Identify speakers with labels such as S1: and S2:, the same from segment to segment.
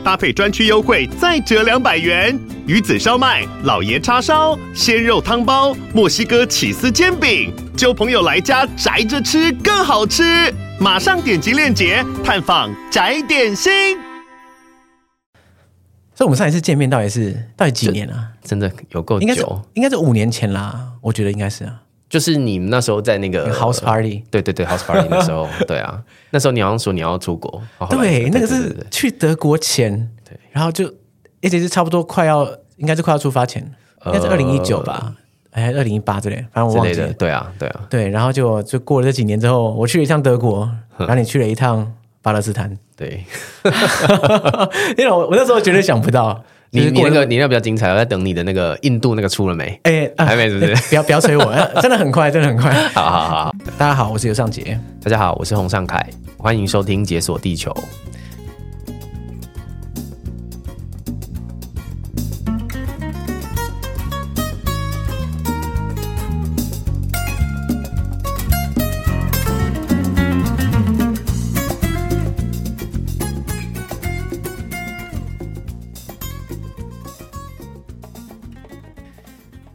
S1: 搭配专区优惠再折两百元。鱼子烧麦、老爷叉烧、鲜肉汤包、墨西哥起司煎饼，就朋友来家宅着吃更好吃。马上点击链接探访宅点心。
S2: 所以，我们上一次见面到底是到底几年啊？
S3: 真的有够久，
S2: 应该是应该是五年前啦。我觉得应该是啊，
S3: 就是你们那时候在那个
S2: house party，
S3: 对对对，house party 的时候，对啊，那时候你好像说你要出国，
S2: 对，那个是去德国前，对，然后就一直是差不多快要，应该是快要出发前，应该是二零一九吧。哎，二零一八之类，反正我忘记了。
S3: 对啊，对啊，
S2: 对。然后就就过了这几年之后，我去了一趟德国，然后你去了一趟巴勒斯坦。
S3: 对，
S2: 因为我我那时候绝对想不到，
S3: 你你那个你那个比较精彩，我在等你的那个印度那个出了没？
S2: 哎，
S3: 还没，是不是？
S2: 不要不要催我，真的很快，真的很快。
S3: 好好好，
S2: 大家好，我是尤尚杰。
S3: 大家好，我是洪尚凯，欢迎收听《解锁地球》。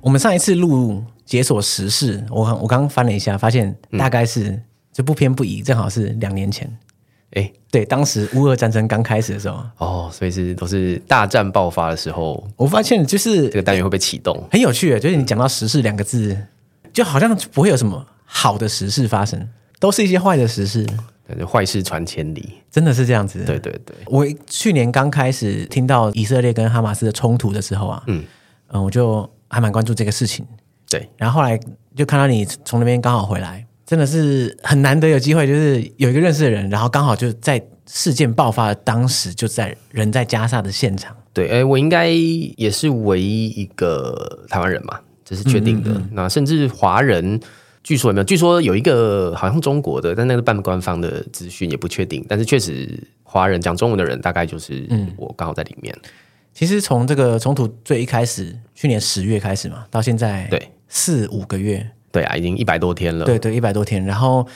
S2: 我们上一次录解锁时事，我我刚刚翻了一下，发现大概是就不偏不倚，正好是两年前。哎、嗯，对，当时乌俄战争刚开始的时候，
S3: 哦，所以是都是大战爆发的时候。
S2: 我发现就是
S3: 这个单元会被启动，
S2: 很有趣的，就是你讲到时事两个字，就好像不会有什么好的时事发生，都是一些坏的时事。
S3: 对，坏事传千里，
S2: 真的是这样子。
S3: 对对对，
S2: 我去年刚开始听到以色列跟哈马斯的冲突的时候啊，嗯嗯，我就。还蛮关注这个事情，
S3: 对。
S2: 然后后来就看到你从那边刚好回来，真的是很难得有机会，就是有一个认识的人，然后刚好就在事件爆发的当时就在人在加萨的现场。
S3: 对，哎，我应该也是唯一一个台湾人嘛，这是确定的。嗯嗯嗯。那甚至华人，据说有没有？据说有一个好像中国的，但那个半官方的资讯也不确定。但是确实，华人讲中文的人大概就是我刚好在里面。嗯
S2: 其实从这个冲突最一开始，去年十月开始嘛，到现在对四五个月，
S3: 对啊，已经一百多天了。
S2: 对对，一百多天。然后，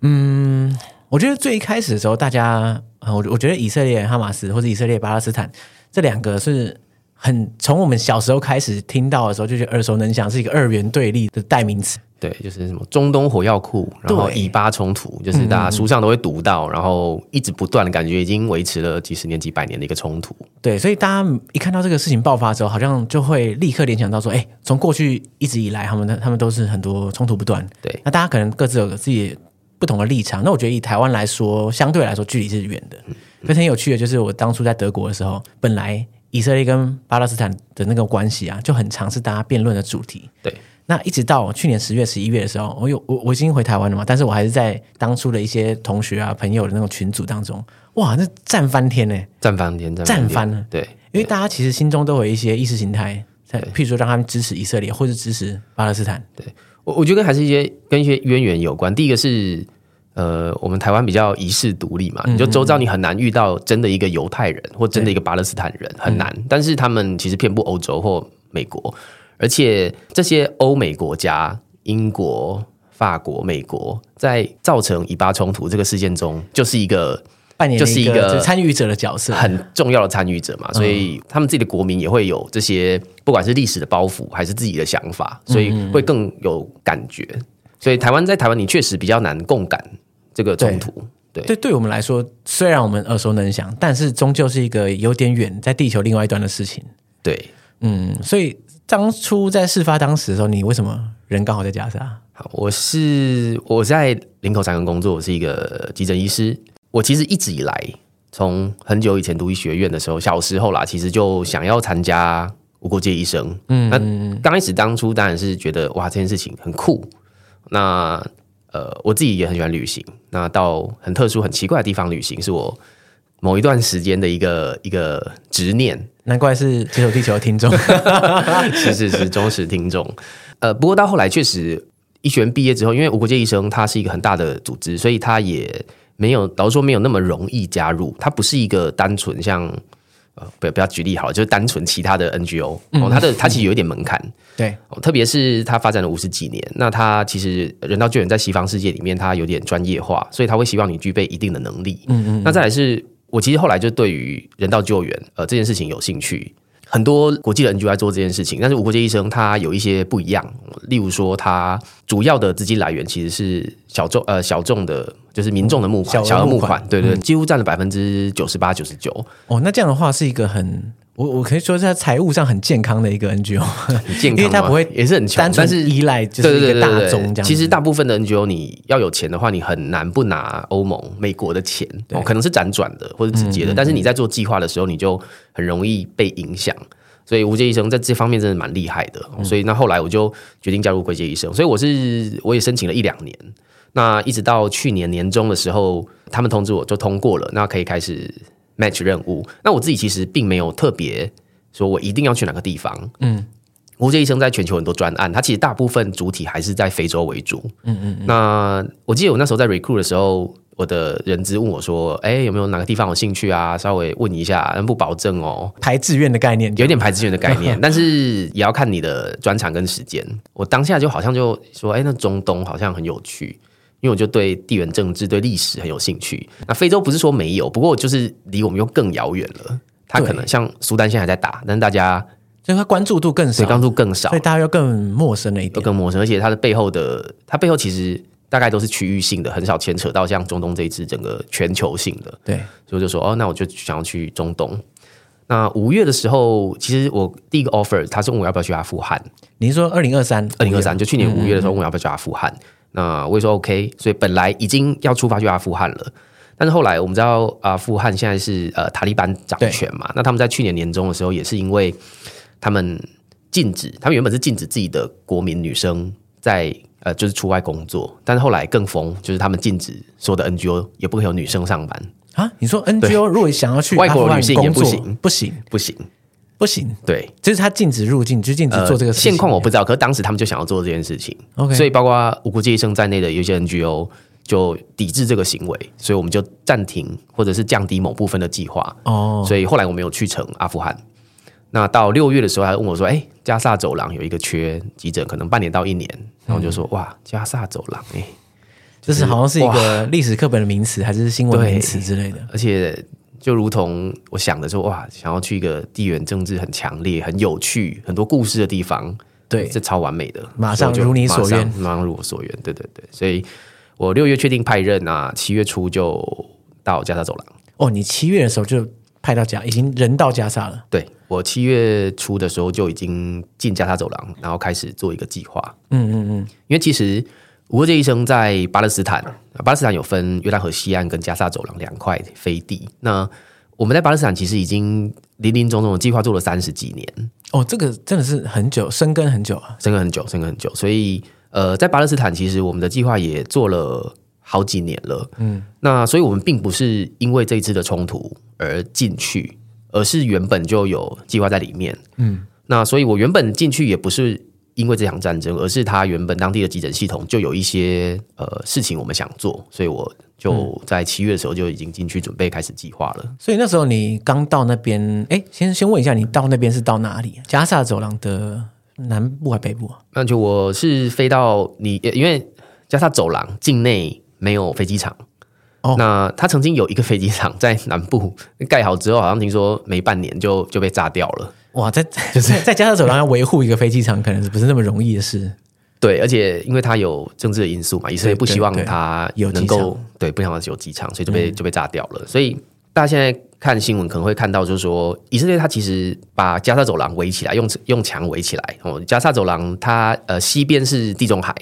S2: 嗯，我觉得最一开始的时候，大家，我我觉得以色列哈马斯或者以色列巴勒斯坦这两个是很从我们小时候开始听到的时候，就觉得耳熟能详，是一个二元对立的代名词。
S3: 对，就是什么中东火药库，然后以巴冲突，就是大家书上都会读到，嗯、然后一直不断的感觉已经维持了几十年、几百年的一个冲突。
S2: 对，所以大家一看到这个事情爆发之后，好像就会立刻联想到说，哎，从过去一直以来，他们他们都是很多冲突不断。
S3: 对，
S2: 那大家可能各自有自己不同的立场。那我觉得以台湾来说，相对来说距离是远的。嗯，可是很有趣的，就是我当初在德国的时候，本来以色列跟巴勒斯坦的那个关系啊，就很常是大家辩论的主题。
S3: 对。
S2: 那一直到去年十月、十一月的时候，我有我我已经回台湾了嘛，但是我还是在当初的一些同学啊、朋友的那种群组当中，哇，那战翻天呢，
S3: 战翻天，
S2: 战翻了，
S3: 对，
S2: 因为大家其实心中都有一些意识形态，在譬如说让他们支持以色列或者支持巴勒斯坦，
S3: 对我我觉得还是一些跟一些渊源有关。第一个是呃，我们台湾比较遗世独立嘛，嗯、你就周遭你很难遇到真的一个犹太人或真的一个巴勒斯坦人，很难，嗯、但是他们其实遍布欧洲或美国。而且这些欧美国家，英国、法国、美国，在造成以巴冲突这个事件中，就是一个
S2: 扮演就是一个参与者的角色，
S3: 很重要的参与者嘛。所以他们自己的国民也会有这些，不管是历史的包袱，还是自己的想法，所以会更有感觉。所以台湾在台湾，你确实比较难共感这个冲突。对
S2: 对，对我们来说，虽然我们耳熟能详，但是终究是一个有点远，在地球另外一端的事情。
S3: 对，
S2: 嗯，所以。当初在事发当时的时候，你为什么人刚好在加沙？
S3: 好，我是我在林口长庚工作，我是一个急诊医师。我其实一直以来，从很久以前读医学院的时候，小时候啦，其实就想要参加无国界医生。嗯，那刚开始当初当然是觉得哇，这件事情很酷。那呃，我自己也很喜欢旅行。那到很特殊、很奇怪的地方旅行，是我某一段时间的一个一个执念。
S2: 难怪是解锁地球的听众，
S3: 是是是忠实听众。呃，不过到后来确实医学院毕业之后，因为无国界医生它是一个很大的组织，所以它也没有，老实说没有那么容易加入。它不是一个单纯像呃，不要不要举例好了，就是单纯其他的 NGO，嗯，哦，它的它其实有一点门槛，
S2: 对，
S3: 哦，特别是它发展了五十几年，那它其实人道救援在西方世界里面，它有点专业化，所以它会希望你具备一定的能力。嗯嗯，那再来是我其实后来就对于人道救援呃这件事情有兴趣。很多国际的 NGO 在做这件事情，但是无国界医生他有一些不一样。例如说，他主要的资金来源其实是小众呃小众的，就是民众的募款，小额募款，对对，对，几乎占了百分之九十八九十九。哦，
S2: 那这样的话是一个很。我我可以说是在财务上很健康的一个 NGO，
S3: 很健康，
S2: 因为它不会
S3: 也是很单纯是依赖就是一个大宗这样。其实大部分的 NGO 你要有钱的话，你很难不拿欧盟、美国的钱，哦，可能是辗转的或者直接的，但是你在做计划的时候，你就很容易被影响。所以无界医生在这方面真的蛮厉害的。所以那后来我就决定加入归界医生，所以我是我也申请了一两年，那一直到去年年中的时候，他们通知我就通过了，那可以开始。match 任务，那我自己其实并没有特别说我一定要去哪个地方。嗯，吴界医生在全球很多专案，他其实大部分主体还是在非洲为主。嗯嗯，嗯。那我记得我那时候在 recruit 的时候，我的人资问我说：“哎、欸，有没有哪个地方有兴趣啊？”稍微问一下，不保证哦。
S2: 排志愿的概念，
S3: 有点排志愿的概念，但是也要看你的专长跟时间。我当下就好像就说：“哎、欸，那中东好像很有趣。”因为我就对地缘政治、对历史很有兴趣。那非洲不是说没有，不过就是离我们又更遥远了。他可能像苏丹现在还在打，但大家
S2: 就他关注度更少，
S3: 关注更少，
S2: 所以大家又更陌生了一点，
S3: 都更陌生。而且它的背后的，它背后其实大概都是区域性的，很少牵扯到像中东这一次整个全球性的。
S2: 对，
S3: 所以我就说哦，那我就想要去中东。那五月的时候，其实我第一个 offer，他是问我要不要去阿富汗。
S2: 你是说二零二三？
S3: 二零二三就去年五月的时候问我要不要去阿富汗。嗯嗯那我也说 OK，所以本来已经要出发去阿富汗了，但是后来我们知道阿富汗现在是呃塔利班掌权嘛，那他们在去年年中的时候也是因为他们禁止，他们原本是禁止自己的国民女生在呃就是出外工作，但是后来更疯，就是他们禁止所有的 NGO 也不可以有女生上班
S2: 啊？你说 NGO 如果想要去外国女性也不行，不行，
S3: 不行。
S2: 不行，
S3: 对，
S2: 就是他禁止入境，就禁止做这个事情。
S3: 现况我不知道，可是当时他们就想要做这件事情。OK，所以包括无国界医生在内的有些 NGO 就抵制这个行为，所以我们就暂停或者是降低某部分的计划。哦，所以后来我没有去成阿富汗。那到六月的时候，他问我说：“哎，加萨走廊有一个缺急诊，可能半年到一年。”然后我就说：“哇，加萨走廊，哎，
S2: 就是好像是一个历史课本的名词，还是新闻名词之类的，
S3: 而且。”就如同我想的说，哇，想要去一个地缘政治很强烈、很有趣、很多故事的地方，
S2: 对，
S3: 这超完美的，
S2: 马上如你所愿，
S3: 马上如我所愿，对对对，所以我六月确定派任啊，七月初就到加沙走廊。
S2: 哦，你七月的时候就派到加，已经人到加沙了。
S3: 对，我七月初的时候就已经进加沙走廊，然后开始做一个计划。嗯嗯嗯，因为其实。无国界医生在巴勒斯坦，巴勒斯坦有分约旦河西岸跟加沙走廊两块飞地。那我们在巴勒斯坦其实已经林林总总的计划做了三十几年。
S2: 哦，这个真的是很久，生根很久啊，
S3: 生根很久，生根很久。所以，呃，在巴勒斯坦其实我们的计划也做了好几年了。嗯，那所以我们并不是因为这一次的冲突而进去，而是原本就有计划在里面。嗯，那所以我原本进去也不是。因为这场战争，而是他原本当地的急诊系统就有一些呃事情我们想做，所以我就在七月的时候就已经进去准备开始计划了。
S2: 所以那时候你刚到那边，哎，先先问一下，你到那边是到哪里？加萨走廊的南部还北部啊？
S3: 那就我是飞到你，因为加萨走廊境内没有飞机场。哦，那他曾经有一个飞机场在南部盖好之后，好像听说没半年就就被炸掉了。
S2: 哇，在 就是在加沙走廊要维护一个飞机场，可能是不是那么容易的事？
S3: 对，而且因为它有政治的因素嘛，以色列不希望它有能够对，不想让它有机场，所以就被、嗯、就被炸掉了。所以大家现在看新闻可能会看到，就是说以色列它其实把加沙走廊围起来，用用墙围起来。哦，加沙走廊它呃西边是地中海。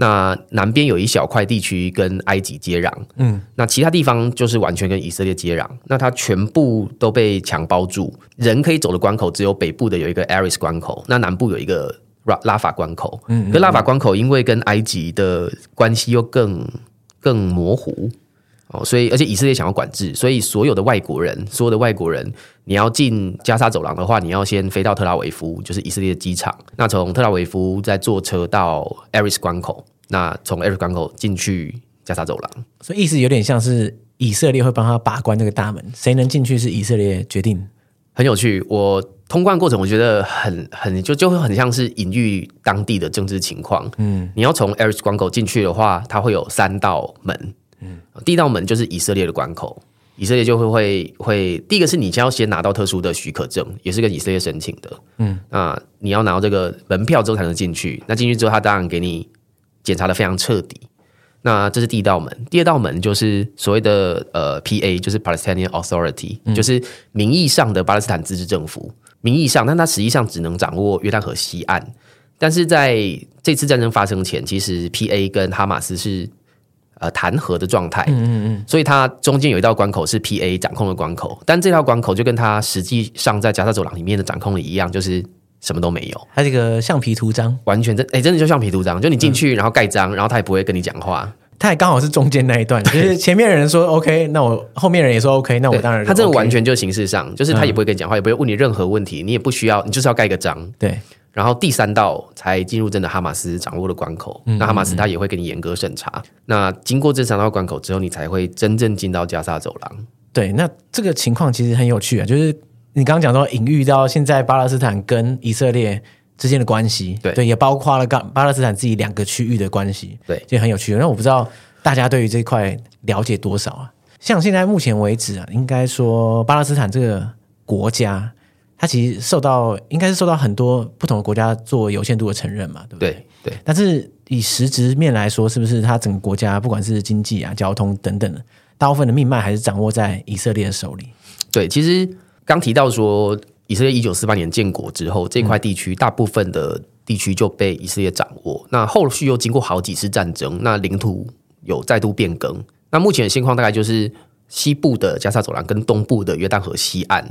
S3: 那南边有一小块地区跟埃及接壤，嗯，那其他地方就是完全跟以色列接壤。那它全部都被墙包住，人可以走的关口只有北部的有一个 Aris 关口，那南部有一个拉拉法关口。嗯，可拉法关口因为跟埃及的关系又更更模糊哦，所以而且以色列想要管制，所以所有的外国人，所有的外国人，你要进加沙走廊的话，你要先飞到特拉维夫，就是以色列的机场。那从特拉维夫再坐车到 Aris 关口。那从 Erez 关口进去加沙走廊，
S2: 所以意思有点像是以色列会帮他把关这个大门，谁能进去是以色列决定。
S3: 很有趣，我通关过程我觉得很很就就会很像是隐喻当地的政治情况。嗯，你要从 Erez 关口进去的话，它会有三道门。嗯，第一道门就是以色列的关口，以色列就会会会第一个是你先要先拿到特殊的许可证，也是跟以色列申请的。嗯，那你要拿到这个门票之后才能进去。那进去之后，他当然给你检查的非常彻底。那这是第一道门，第二道门就是所谓的呃 PA，就是 Palestinian Authority，、嗯、就是名义上的巴勒斯坦自治政府，名义上，但它实际上只能掌握约旦河西岸。但是在这次战争发生前，其实 PA 跟哈马斯是呃弹劾的状态，嗯嗯嗯，所以它中间有一道关口是 PA 掌控的关口，但这道关口就跟它实际上在加沙走廊里面的掌控的一样，就是。什么都没有，
S2: 它这个橡皮图章，
S3: 完全真哎、欸，真的就橡皮图章，就你进去然后盖章，然后他也不会跟你讲话，
S2: 他也刚好是中间那一段，就是前面人说 OK，那我后面人也说 OK，那我当然、OK、
S3: 他这个完全就形式上，就是他也不会跟你讲话，也不会问你任何问题，你也不需要，你就是要盖个章，
S2: 对，
S3: 然后第三道才进入真的哈马斯掌握的关口，那哈马斯他也会给你严格审查，那经过这三道关口之后，你才会真正进到加沙走廊，
S2: 对，那这个情况其实很有趣啊，就是你刚刚讲到隐喻到现在巴勒斯坦跟以色列。之间的关系，对对，也包括了巴巴勒斯坦自己两个区域的关系，
S3: 对，
S2: 就很有趣。那我不知道大家对于这一块了解多少啊？像现在目前为止啊，应该说巴勒斯坦这个国家，它其实受到应该是受到很多不同的国家做有限度的承认嘛，对不对？
S3: 对。对，
S2: 但是以实质面来说，是不是它整个国家不管是经济啊、交通等等的，大部分的命脉还是掌握在以色列的手里？
S3: 对，其实刚提到说。以色列一九四八年建国之后，这块地区大部分的地区就被以色列掌握。那后续又经过好几次战争，那领土有再度变更。那目前的现况大概就是西部的加沙走廊跟东部的约旦河西岸。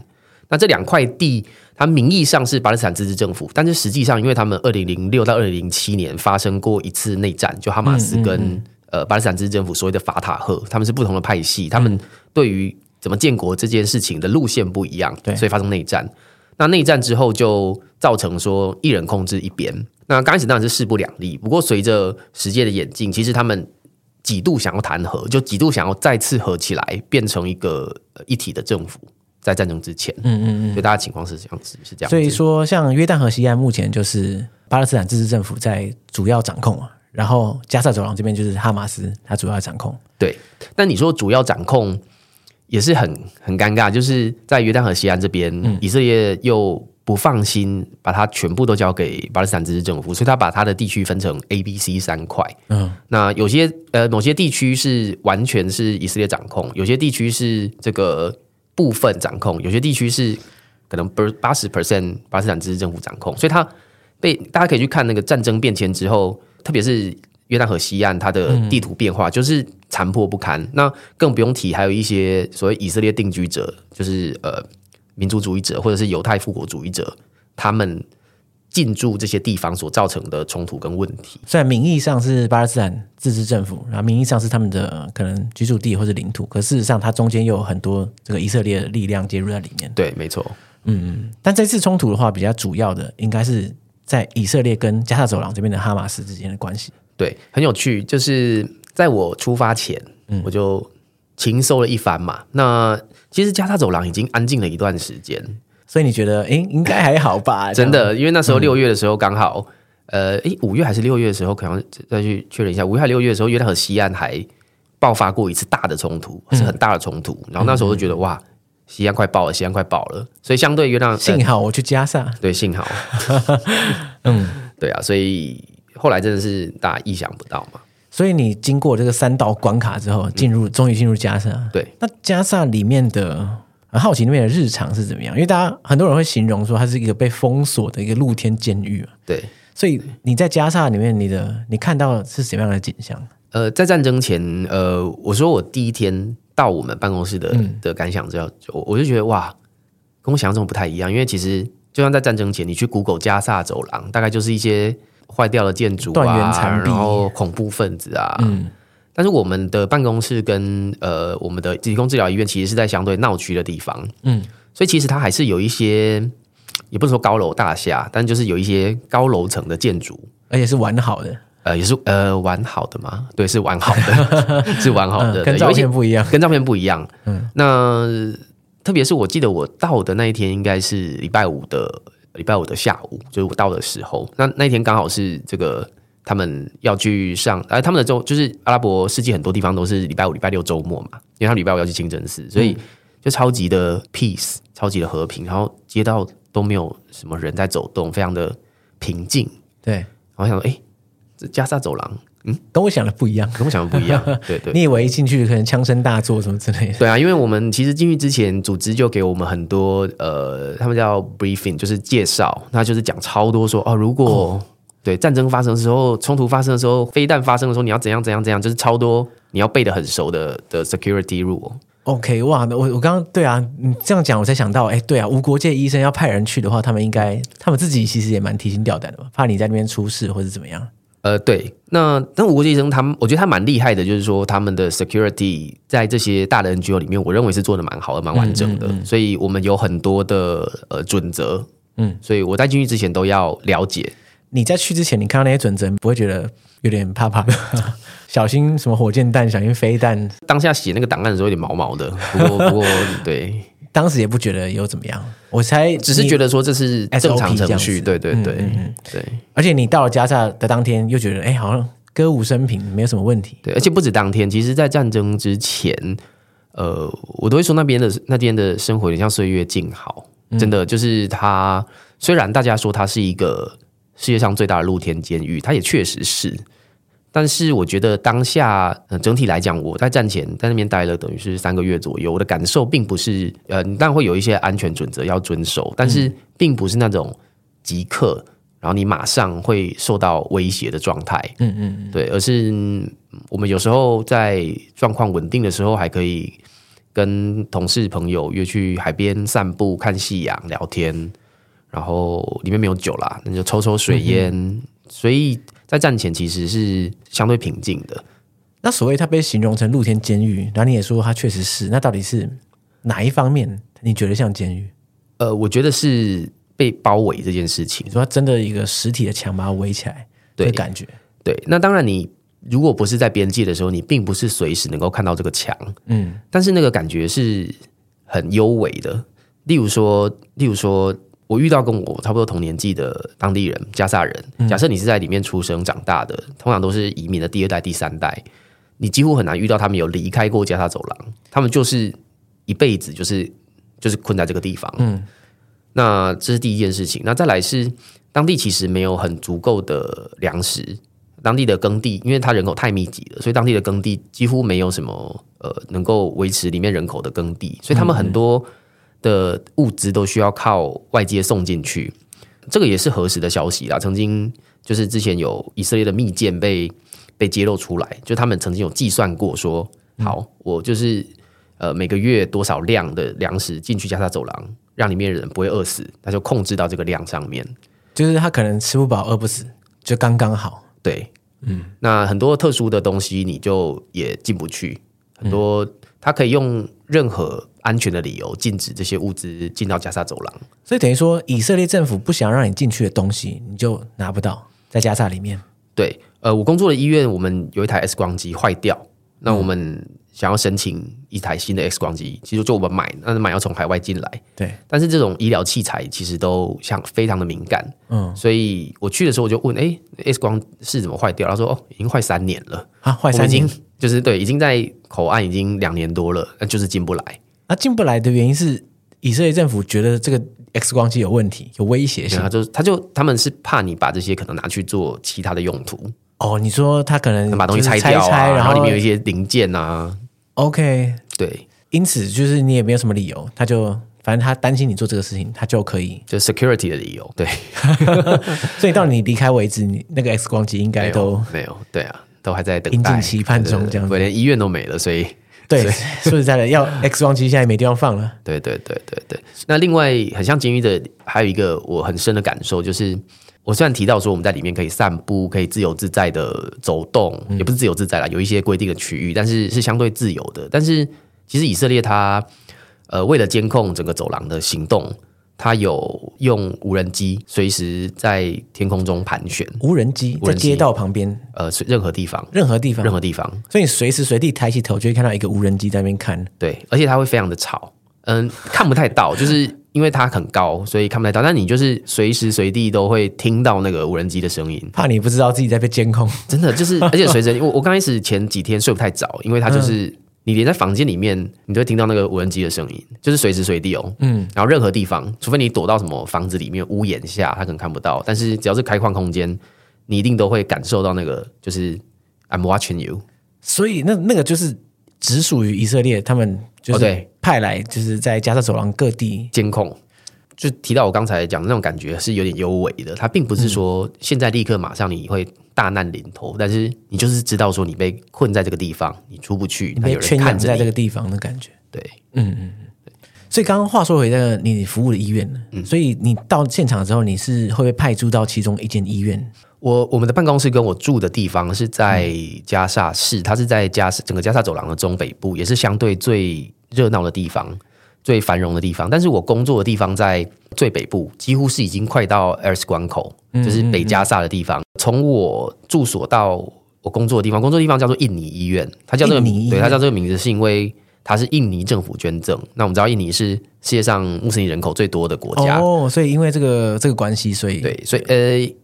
S3: 那这两块地，它名义上是巴勒斯坦自治政府，但是实际上，因为他们二零零六到二零零七年发生过一次内战，就哈马斯跟、嗯嗯嗯、呃巴勒斯坦自治政府所谓的法塔赫，他们是不同的派系，他们对于怎么建国这件事情的路线不一样，对，所以发生内战。那内战之后就造成说一人控制一边，那刚开始当然是势不两立。不过随着时间的演进，其实他们几度想要谈和，就几度想要再次合起来，变成一个一体的政府。在战争之前，嗯嗯嗯，所以大家情况是这样子，是这样。
S2: 所以说，像约旦河西岸目前就是巴勒斯坦自治政府在主要掌控啊，然后加沙走廊这边就是哈马斯它主要掌控。
S3: 对，但你说主要掌控。也是很很尴尬，就是在约旦河西岸这边，嗯，以色列又不放心把它全部都交给巴勒斯坦自治政府，所以他把他的地区分成 A、B、C 三块。嗯，那有些呃某些地区是完全是以色列掌控，有些地区是这个部分掌控，有些地区是可能八十 percent 巴斯坦自治政府掌控，所以他被大家可以去看那个战争变迁之后，特别是约旦河西岸它的地图变化，就是。残破不堪，那更不用提，还有一些所谓以色列定居者，就是呃民族主义者或者是犹太复国主义者，他们进驻这些地方所造成的冲突跟问题。
S2: 虽然名义上是巴勒斯坦自治政府，然后名义上是他们的可能居住地或者领土，可事实上它中间又有很多这个以色列的力量介入在里面。
S3: 对，没错。
S2: 嗯，但这次冲突的话，比较主要的应该是在以色列跟加沙走廊这边的哈马斯之间的关系。
S3: 对，很有趣，就是。在我出发前，嗯我就情搜了一番嘛。嗯、那其实加沙走廊已经安静了一段时间，
S2: 所以你觉得，哎，应该还好吧？
S3: 真的，因为那时候六月的时候刚好，嗯、呃，哎，五月还是六月的时候，可能再去确认一下。五月还是六月的时候，约旦和西岸还爆发过一次大的冲突，是很大的冲突。嗯、然后那时候就觉得，哇，西岸快爆了，西岸快爆了。所以相对约旦，
S2: 幸好我去加沙，
S3: 对，幸好，嗯，对啊，所以后来真的是大家意想不到嘛。
S2: 所以你经过这个三道关卡之后，进入终于进入加沙。
S3: 对，
S2: 那加沙里面的很好奇那边的日常是怎么样？因为大家很多人会形容说它是一个被封锁的一个露天监狱。
S3: 对，
S2: 所以你在加沙里面，你的你看到是什么样的景象？
S3: 呃，在战争前，呃，我说我第一天到我们办公室的的感想之后，我我就觉得哇，跟我想象中不太一样。因为其实就像在战争前，你去 Google 加沙走廊，大概就是一些。坏掉的建筑啊，然后恐怖分子啊，嗯，但是我们的办公室跟呃我们的疾控治疗医院其实是在相对闹区的地方，嗯，所以其实它还是有一些，也不是说高楼大厦，但就是有一些高楼层的建筑，
S2: 而且是完好的，
S3: 呃，也是呃完好的嘛？对，是完好的，是完好的，
S2: 跟照片不一样，
S3: 跟照片不一样。嗯，那特别是我记得我到的那一天应该是礼拜五的礼拜五的下午，就是我到的时候，那那一天刚好是这个他们要去上，哎，他们的周就是阿拉伯世界很多地方都是礼拜五、礼拜六周末嘛，因为他礼拜五要去清真寺，所以就超级的 peace，超级的和平，然后街道都没有什么人在走动，非常的平静。
S2: 对，
S3: 然后想说，哎。加沙走廊，嗯，
S2: 跟我想的不一样，
S3: 跟我想的不一样。对对，
S2: 你以为一进去可能枪声大作什么之类的？
S3: 对啊，因为我们其实进去之前，组织就给我们很多呃，他们叫 briefing，就是介绍，那就是讲超多说哦，如果、哦、对战争发生的时候，冲突发生的时候，飞弹发生的时候，你要怎样怎样怎样，就是超多你要背的很熟的的 security rule。
S2: OK，哇，我我刚刚对啊，你这样讲，我才想到，哎，对啊，无国界医生要派人去的话，他们应该他们自己其实也蛮提心吊胆的嘛，怕你在那边出事或者怎么样。
S3: 呃，对，那那无国界医生他们，我觉得他蛮厉害的，就是说他们的 security 在这些大的 NGO 里面，我认为是做的蛮好的，蛮完整的。嗯嗯嗯，所以我们有很多的呃准则，嗯，所以我在进去之前都要了解。
S2: 你在去之前，你看到那些准则，不会觉得有点怕怕的？小心什么火箭弹，小心飞弹。
S3: 当下写那个档案的时候有点毛毛的，不过 不过对。
S2: 当时也不觉得有怎么样，我才
S3: 只是觉得说这是正常程序，对对对、嗯嗯、对。
S2: 而且你到了加萨的当天，又觉得哎，好像歌舞升平，没有什么问题。
S3: 对，而且不止当天，其实，在战争之前，呃，我都会说那边的那边的生活有点像岁月静好，真的就是它。虽然大家说它是一个世界上最大的露天监狱，它也确实是。但是我觉得当下，呃，整体来讲，我在战前在那边待了等于是三个月左右，我的感受并不是，呃，你当然会有一些安全准则要遵守，但是并不是那种即刻，然后你马上会受到威胁的状态，嗯嗯，对，而是我们有时候在状况稳定的时候，还可以跟同事朋友约去海边散步、看夕阳、聊天，然后里面没有酒啦，那就抽抽水烟，嗯、所以。在战前其实是相对平静的。
S2: 那所谓它被形容成露天监狱，然后你也说它确实是，那到底是哪一方面你觉得像监狱？
S3: 呃，我觉得是被包围这件事情。
S2: 你说它真的一个实体的墙把它围起来，对，感觉。
S3: 对，那当然你如果不是在边界的时候，你并不是随时能够看到这个墙，嗯，但是那个感觉是很幽微的。例如说，例如说。我遇到跟我差不多同年纪的当地人，加萨人。假设你是在里面出生长大的，通常都是移民的第二代、第三代，你几乎很难遇到他们有离开过加萨走廊。他们就是一辈子就是就是困在这个地方。嗯，那这是第一件事情。那再来是当地其实没有很足够的粮食，当地的耕地因为它人口太密集了，所以当地的耕地几乎没有什么呃能够维持里面人口的耕地，所以他们很多。的物资都需要靠外界送进去，这个也是核实的消息啦。曾经就是之前有以色列的密件被被揭露出来，就他们曾经有计算过说，好，我就是呃每个月多少量的粮食进去加沙走廊，让里面的人不会饿死，那就控制到这个量上面，
S2: 就是他可能吃不饱饿不死，就刚刚好。
S3: 对，嗯，那很多特殊的东西你就也进不去，很多他可以用任何。安全的理由禁止这些物资进到加沙走廊，
S2: 所以等于说以色列政府不想让你进去的东西，你就拿不到在加沙里面。
S3: 对，呃，我工作的医院，我们有一台 X 光机坏掉，那我们想要申请一台新的 X 光机，其实就我们买，那买要从海外进来。
S2: 对，
S3: 但是这种医疗器材其实都像非常的敏感，嗯，所以我去的时候我就问，哎，X 光是怎么坏掉？他说，哦，已经坏三年了
S2: 啊，坏三年，
S3: 就是对，已经在口岸已经两年多了，那就是进不来。
S2: 那进不来的原因是以色列政府觉得这个 X 光机有问题，有威胁性。
S3: 他就他就他们是怕你把这些可能拿去做其他的用途。
S2: 哦，你说他可能
S3: 把东西拆掉啊，然后里面有一些零件啊。
S2: OK，
S3: 对，
S2: 因此就是你也没有什么理由，他就反正他担心你做这个事情，他就可以
S3: 就 security 的理由。对，
S2: 所以到你离开为止，你那个 X 光机应该都
S3: 没有。对啊，都还在等待，
S2: 殷切期盼中这样子，
S3: 连医院都没了，所以。
S2: 对，说实在的，要 X 光机现在没地方放了。
S3: 对对对对对。那另外很像监狱的，还有一个我很深的感受，就是我虽然提到说我们在里面可以散步，可以自由自在的走动，嗯、也不是自由自在啦，有一些规定的区域，但是是相对自由的。但是其实以色列它呃为了监控整个走廊的行动，它有用无人机随时在天空中盘旋，
S2: 无人机在街道旁边，
S3: 呃，任何地方，
S2: 任何地方，
S3: 任何地方，
S2: 所以你随时随地抬起头就会看到一个无人机在那边看。
S3: 对，而且它会非常的吵，嗯，看不太到，就是因为它很高，所以看不太到。但你就是随时随地都会听到那个无人机的声音，
S2: 怕你不知道自己在被监控。真
S3: 的就是，而且随着我我刚开始前几天睡不太早，因为它就是。嗯你连在房间里面，你都会听到那个无人机的声音，就是随时随地哦。嗯，然后任何地方，除非你躲到什么房子里面屋檐下，他可能看不到。但是只要是开放空间，你一定都会感受到那个，就是 I'm watching you。
S2: 所以那那个就是只属于以色列，他们就是派来就是在加沙走廊各地
S3: 监控。就提到我刚才讲的那种感觉是有点幽微的，它并不是说现在立刻马上你会大难临头，但是你就是知道说你被困在这个地方，你出不去，
S2: 你被圈养在这个地方的感觉。
S3: 对，
S2: 嗯嗯嗯。所以刚刚话说回那个你服务的医院，嗯，所以你到现场之后，你是会被派驻到其中一间医院？
S3: 我我们的办公室跟我住的地方是在加沙市，它是在加整个加沙走廊的中北部，也是相对最热闹的地方。最繁荣的地方，但是我工作的地方在最北部，几乎是已经快到 Erez 关口，就是北加萨的地方。从我住所到我工作的地方，工作的地方叫做印尼医院，它叫这个名，对，它叫这个名字是因为它是印尼政府捐赠。那我们知道印尼是世界上穆斯林人口最多的国家
S2: 哦，所以因为这个这个关系，所以
S3: 对，所以呃。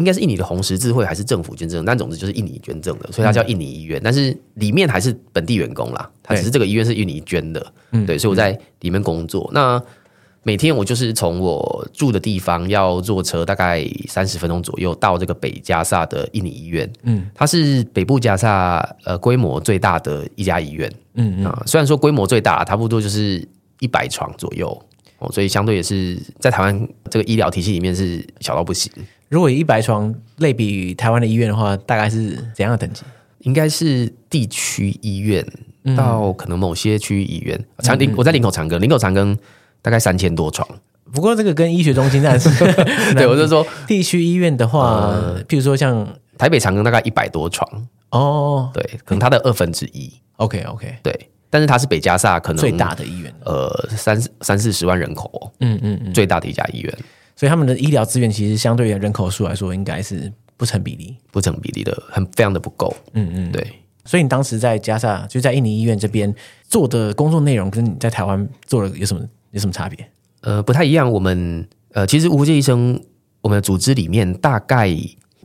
S3: 应该是印尼的红十字会还是政府捐赠，但总之就是印尼捐赠的，所以它叫印尼医院。嗯、但是里面还是本地员工啦，它只是这个医院是印尼捐的，对，对，所以我在里面工作。嗯、那每天我就是从我住的地方要坐车大概三十分钟左右到这个北加萨的印尼医院，嗯，它是北部加萨呃规模最大的一家医院，嗯嗯啊，虽然说规模最大，差不多就是一百床左右哦，所以相对也是在台湾这个医疗体系里面是小到不行。
S2: 如果以一百床类比于台湾的医院的话，大概是怎样的等级？
S3: 应该是地区医院到可能某些区域医院。长林，我在林口长庚，林口长庚大概三千多床。
S2: 不过这个跟医学中心那是
S3: 对，我就说
S2: 地区医院的话，譬如说像
S3: 台北长庚大概一百多床哦，对，可能它的二分之一。
S2: OK OK，
S3: 对，但是它是北加萨可能
S2: 最大的医院，
S3: 呃，三三四十万人口，嗯嗯嗯，最大的一家医院。
S2: 所以他们的医疗资源其实相对于人口数来说，应该是不成比例，
S3: 不成比例的，很非常的不够。嗯嗯，对。
S2: 所以你当时在加萨，就在印尼医院这边做的工作内容，跟你在台湾做的有什么有什么差别？
S3: 呃，不太一样。我们呃，其实无国界医生，我们的组织里面大概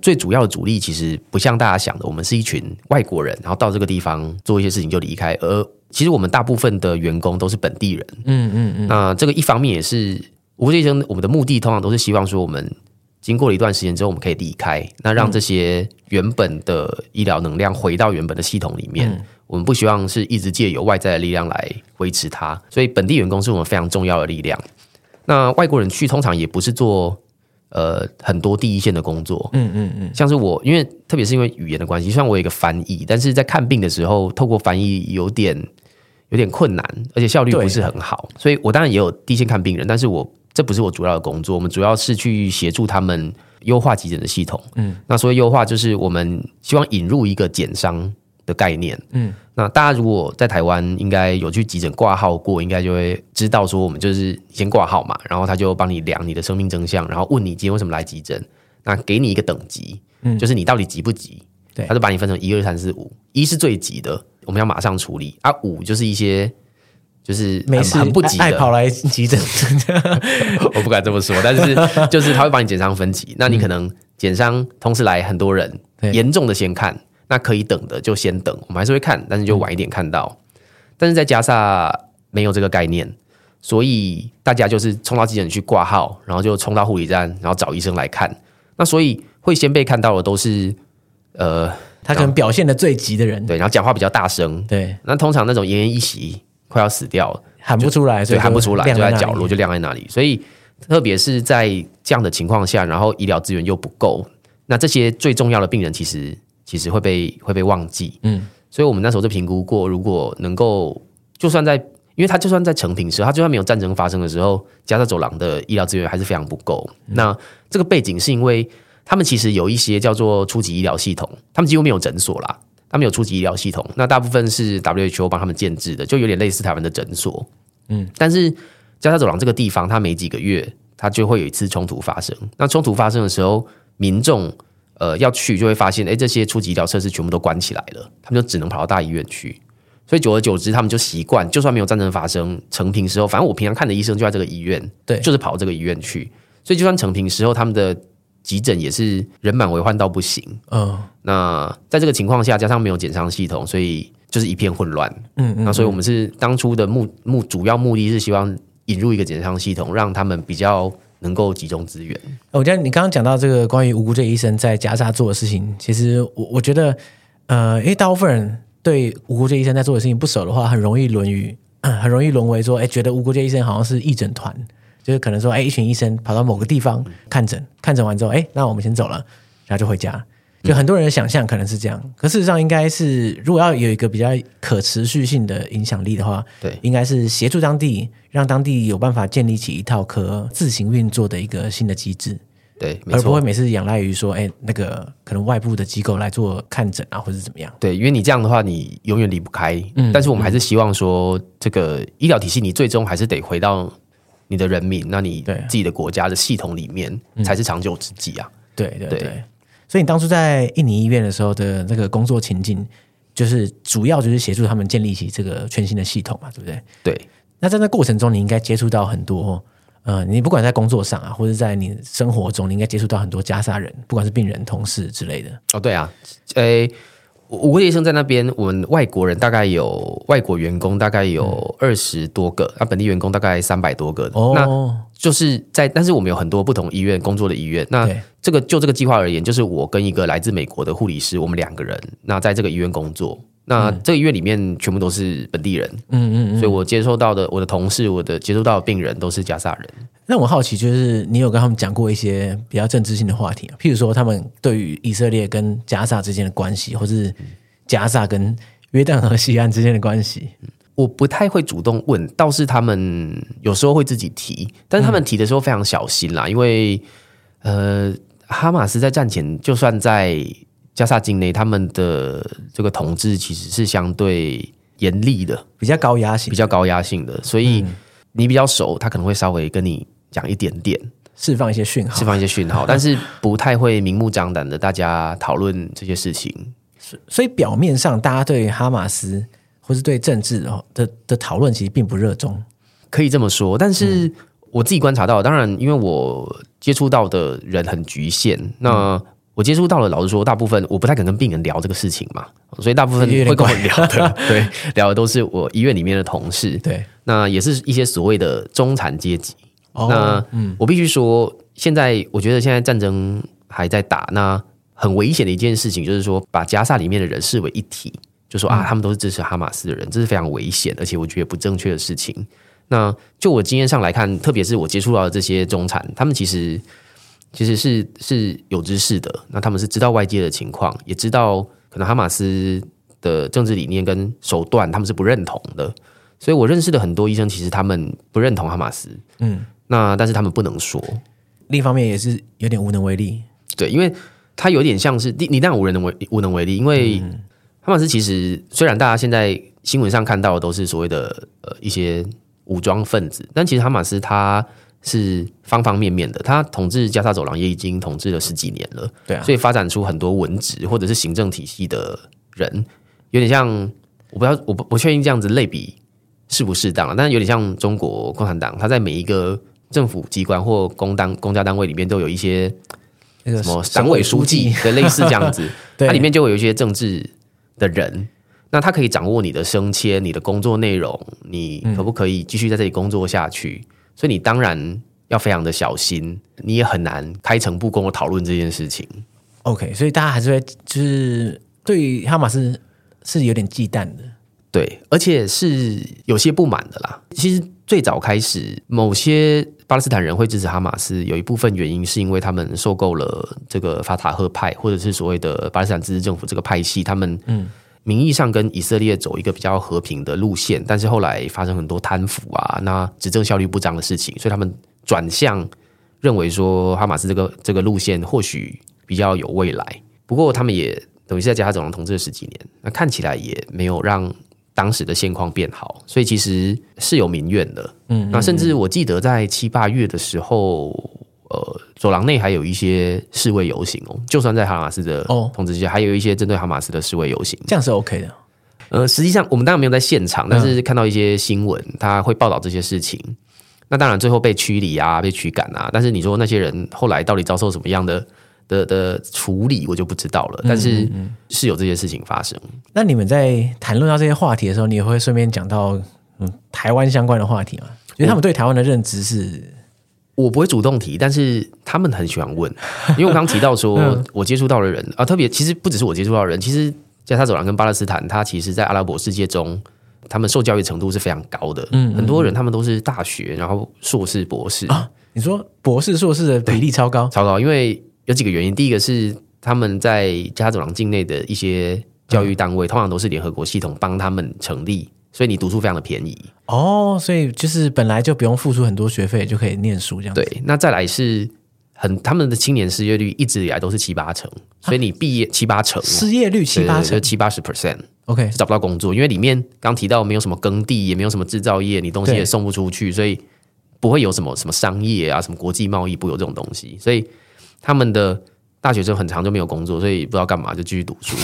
S3: 最主要的主力，其实不像大家想的，我们是一群外国人，然后到这个地方做一些事情就离开。而其实我们大部分的员工都是本地人。嗯嗯嗯。那这个一方面也是。无国界医生，我们的目的通常都是希望说，我们经过了一段时间之后，我们可以离开，那让这些原本的医疗能量回到原本的系统里面。嗯、我们不希望是一直借由外在的力量来维持它，所以本地员工是我们非常重要的力量。那外国人去通常也不是做呃很多第一线的工作，嗯嗯嗯，像是我，因为特别是因为语言的关系，虽然我有一个翻译，但是在看病的时候，透过翻译有点有点困难，而且效率不是很好，所以我当然也有第一线看病人，但是我。这不是我主要的工作，我们主要是去协助他们优化急诊的系统。嗯，那所谓优化，就是我们希望引入一个减伤的概念。嗯，那大家如果在台湾应该有去急诊挂号过，应该就会知道说，我们就是先挂号嘛，然后他就帮你量你的生命征象，然后问你今天为什么来急诊，那给你一个等级，嗯，就是你到底急不急？对，他就把你分成一二三四五，一是最急的，我们要马上处理啊，五就是一些。就是很，事很不急
S2: 跑来急诊，
S3: 我不敢这么说，但是 就是他会帮你减伤分级。那你可能减伤同时来很多人，严重的先看，那可以等的就先等，我们还是会看，但是就晚一点看到。但是在加萨没有这个概念，所以大家就是冲到急诊去挂号，然后就冲到护理站，然后找医生来看。那所以会先被看到的都是呃，
S2: 他可能表现的最急的人，
S3: 对，然后讲话比较大声，对。那通常那种奄奄一息。快要死掉了，
S2: 喊不出来，
S3: 所以，喊不出来，就在角落，就晾在那里。所以，特别是在这样的情况下，然后医疗资源又不够，那这些最重要的病人，其实其实会被会被忘记。嗯，所以我们那时候就评估过，如果能够，就算在，因为他就算在成品时，他就算没有战争发生的时候，加沙走廊的医疗资源还是非常不够。嗯、那这个背景是因为他们其实有一些叫做初级医疗系统，他们几乎没有诊所啦。他们有初级医疗系统，那大部分是 WHO 帮他们建制的，就有点类似台湾的诊所。嗯，但是加加沙走廊这个地方，它每几个月它就会有一次冲突发生。那冲突发生的时候，民众呃要去就会发现，哎，这些初级医疗设施全部都关起来了，他们就只能跑到大医院去。所以久而久之，他们就习惯，就算没有战争发生，成平时候，反正我平常看的医生就在这个医院，
S2: 对，
S3: 就是跑这个医院去。所以就算成平时候，他们的急诊也是人满为患到不行。嗯，那在这个情况下，加上没有检伤系统，所以就是一片混乱。嗯，嗯，那所以我们是当初的目目主要目的是希望引入一个检伤系统，让他们比较能够集中资源。
S2: 我觉得你刚刚讲到这个关于无辜这医生在加沙做的事情，其实我我觉得，呃，因为大部分人。对无辜这医生在做的事情不熟的话，很容易沦于，很容易沦为说，哎，觉得无辜这医生好像是义诊团，就是可能说，哎，一群医生跑到某个地方看诊，看诊完之后，哎，那我们先走了，然后就回家。就很多人的想象可能是这样，可事实上应该是，如果要有一个比较可持续性的影响力的话，
S3: 对，
S2: 应该是协助当地，让当地有办法建立起一套可自行运作的一个新的机制。
S3: 对，
S2: 而不会每次仰赖于说，哎，那个可能外部的机构来做看诊啊，或者怎么样？
S3: 对，因为你这样的话，你永远离不开。嗯，但是我们还是希望说，这个医疗体系，你最终还是得回到你的人民，那你自己的国家的系统里面，才是长久之计啊。
S2: 对对对，对。所以你当初在印尼医院的时候的那个工作情境，就是主要就是协助他们建立起这个全新的系统嘛，对不对？
S3: 对。
S2: 那在那过程中，你应该接触到很多。呃，你不管在工作上啊，或者在你生活中，你应该接触到很多加沙人，不管是病人、同事之类的。
S3: 哦，对啊，诶，无国界医生在那边，我们外国人大概有外国员工大概有二十多个，那、嗯啊、本地员工大概三百多个。哦，那就是在，但是我们有很多不同医院工作的医院。那这个就这个计划而言，就是我跟一个来自美国的护理师，我们两个人，那在这个医院工作。那这个医院里面全部都是本地人，嗯嗯嗯，所以我接触到的我的同事，我的接触到的病人都是加沙人。
S2: 那我好奇，就是你有跟他们讲过一些比较政治性的话题，啊譬如说他们对于以色列跟加沙之间的关系，或是加沙跟约旦和西岸之间的关系？
S3: 我不太会主动问，倒是他们有时候会自己提，但是他们提的时候非常小心啦，因为呃，哈马斯在战前就算在。加沙境内，他们的这个统治其实是相对严厉的，
S2: 比较高压性，
S3: 比较高压性的。所以你比较熟，他可能会稍微跟你讲一点点，
S2: 释放一些讯号，
S3: 释放一些讯号，但是 不太会明目张胆的大家讨论这些事情。
S2: 所以表面上，大家对哈马斯或是对政治的的，的讨论，其实并不热衷，
S3: 可以这么说。但是我自己观察到，当然，因为我接触到的人很局限，那。我接触到了，老实说，大部分我不太敢跟病人聊这个事情嘛，所以大部分会跟我聊的，对，聊的都是我医院里面的同事，
S2: 对，
S3: 那也是一些所谓的中产阶级。哦、那嗯，我必须说，现在我觉得现在战争还在打，那很危险的一件事情就是说，把加萨里面的人视为一体，就说啊，他们都是支持哈马斯的人，这是非常危险，而且我觉得不正确的事情。那就我经验上来看，特别是我接触到的这些中产，他们其实。其实是是有知识的，那他们是知道外界的情况，也知道可能哈马斯的政治理念跟手段，他们是不认同的。所以我认识的很多医生，其实他们不认同哈马斯，嗯，那但是他们不能说。
S2: 另一方面也是有点无能为力，
S3: 对，因为他有点像是你你当然无能为无能为力，因为哈马斯其实虽然大家现在新闻上看到的都是所谓的呃一些武装分子，但其实哈马斯他。是方方面面的，他统治加沙走廊也已经统治了十几年了，
S2: 对啊，
S3: 所以发展出很多文职或者是行政体系的人，有点像我不知道，我不我确定这样子类比适不适当，但是有点像中国共产党，他在每一个政府机关或公单公家单位里面都有一些那个什么党委书记的类似这样子，它里面就会有一些政治的人，那他可以掌握你的升迁、你的工作内容，你可不可以继续在这里工作下去？嗯所以你当然要非常的小心，你也很难开诚布公的讨论这件事情。
S2: OK，所以大家还是会就是对于哈马斯是有点忌惮的，
S3: 对，而且是有些不满的啦。其实最早开始，某些巴勒斯坦人会支持哈马斯，有一部分原因是因为他们受够了这个法塔赫派，或者是所谓的巴勒斯坦自治政府这个派系，他们嗯。名义上跟以色列走一个比较和平的路线，但是后来发生很多贪腐啊，那执政效率不彰的事情，所以他们转向认为说哈马斯这个这个路线或许比较有未来。不过他们也等于是在加沙走廊统治了十几年，那看起来也没有让当时的现况变好，所以其实是有民怨的。嗯，嗯，那甚至我记得在七八月的时候，呃，走廊内还有一些示威游行哦，就算在哈马斯的统治之下，还有一些针对哈马斯的示威游行，
S2: 这样是 OK 的。
S3: 呃，实际上我们当然没有在现场，但是看到一些新闻，他会报道这些事情。那当然最后被驱离啊，被驱赶啊。但是你说那些人后来到底遭受什么样的的的处理，我就不知道了。但是是有这些事情发生。
S2: 那你们在谈论到这些话题的时候，你也会顺便讲到嗯台湾相关的话题吗？因为他们对台湾的认知是，
S3: 我不会主动提，但是他们很喜欢问。因为我刚刚提到说，我接触到的人啊，特别其实不只是我接触到的人，其实。加沙走廊跟巴勒斯坦，他其实，在阿拉伯世界中，他们受教育程度是非常高的。嗯，很多人他们都是大学，然后硕士、博士啊。
S2: 你说博士、硕士的比例超高，
S3: 超高。因为有几个原因，第一个是他们在加沙走廊境内的一些教育单位，通常都是联合国系统帮他们成立，所以你读书非常的便宜。
S2: 哦，所以就是本来就不用付出很多学费就可以念书这样。
S3: 对，那再来是。很，他们的青年失业率一直以来都是七八成，所以你毕业七八成，
S2: 失业率七八成，
S3: 就七八十 percent，OK，找不到工作，因为里面刚提到没有什么耕地，也没有什么制造业，你东西也送不出去，所以不会有什么什么商业啊，什么国际贸易不有这种东西，所以他们的大学生很长就没有工作，所以不知道干嘛就继续读书，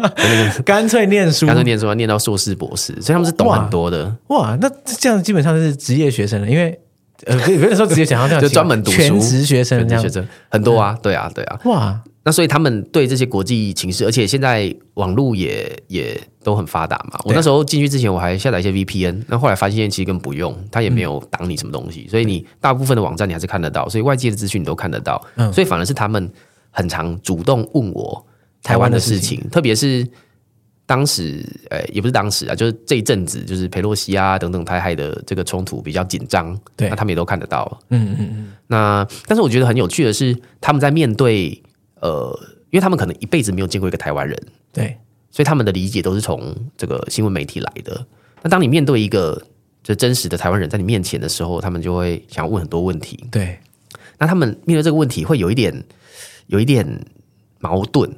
S2: 干脆念书，
S3: 干脆念书，念到硕士博士，所以他们是懂很多的。
S2: 哇，哇，那这样基本上是职业学生了，因为。呃，有的时候直接讲到这样，
S3: 就专门读书。
S2: 全职学生这样，
S3: 学生很多啊，对啊，对啊，
S2: 哇，
S3: 那所以他们对这些国际情势，而且现在网络也也都很发达嘛。我那时候进去之前，我还下载一些 VPN，那后来发现其实根本不用，它也没有挡你什么东西，所以你大部分的网站你还是看得到，所以外界的资讯你都看得到，所以反而是他们很常主动问我台湾的事情，特别是。当时，呃、欸，也不是当时啊，就是这一阵子，就是佩洛西啊等等台海的这个冲突比较紧张，对，那他们也都看得到，嗯嗯嗯。那但是我觉得很有趣的是，他们在面对，呃，因为他们可能一辈子没有见过一个台湾人，
S2: 对，
S3: 所以他们的理解都是从这个新闻媒体来的。那当你面对一个就真实的台湾人在你面前的时候，他们就会想要问很多问题，
S2: 对。
S3: 那他们面对这个问题会有一点，有一点矛盾。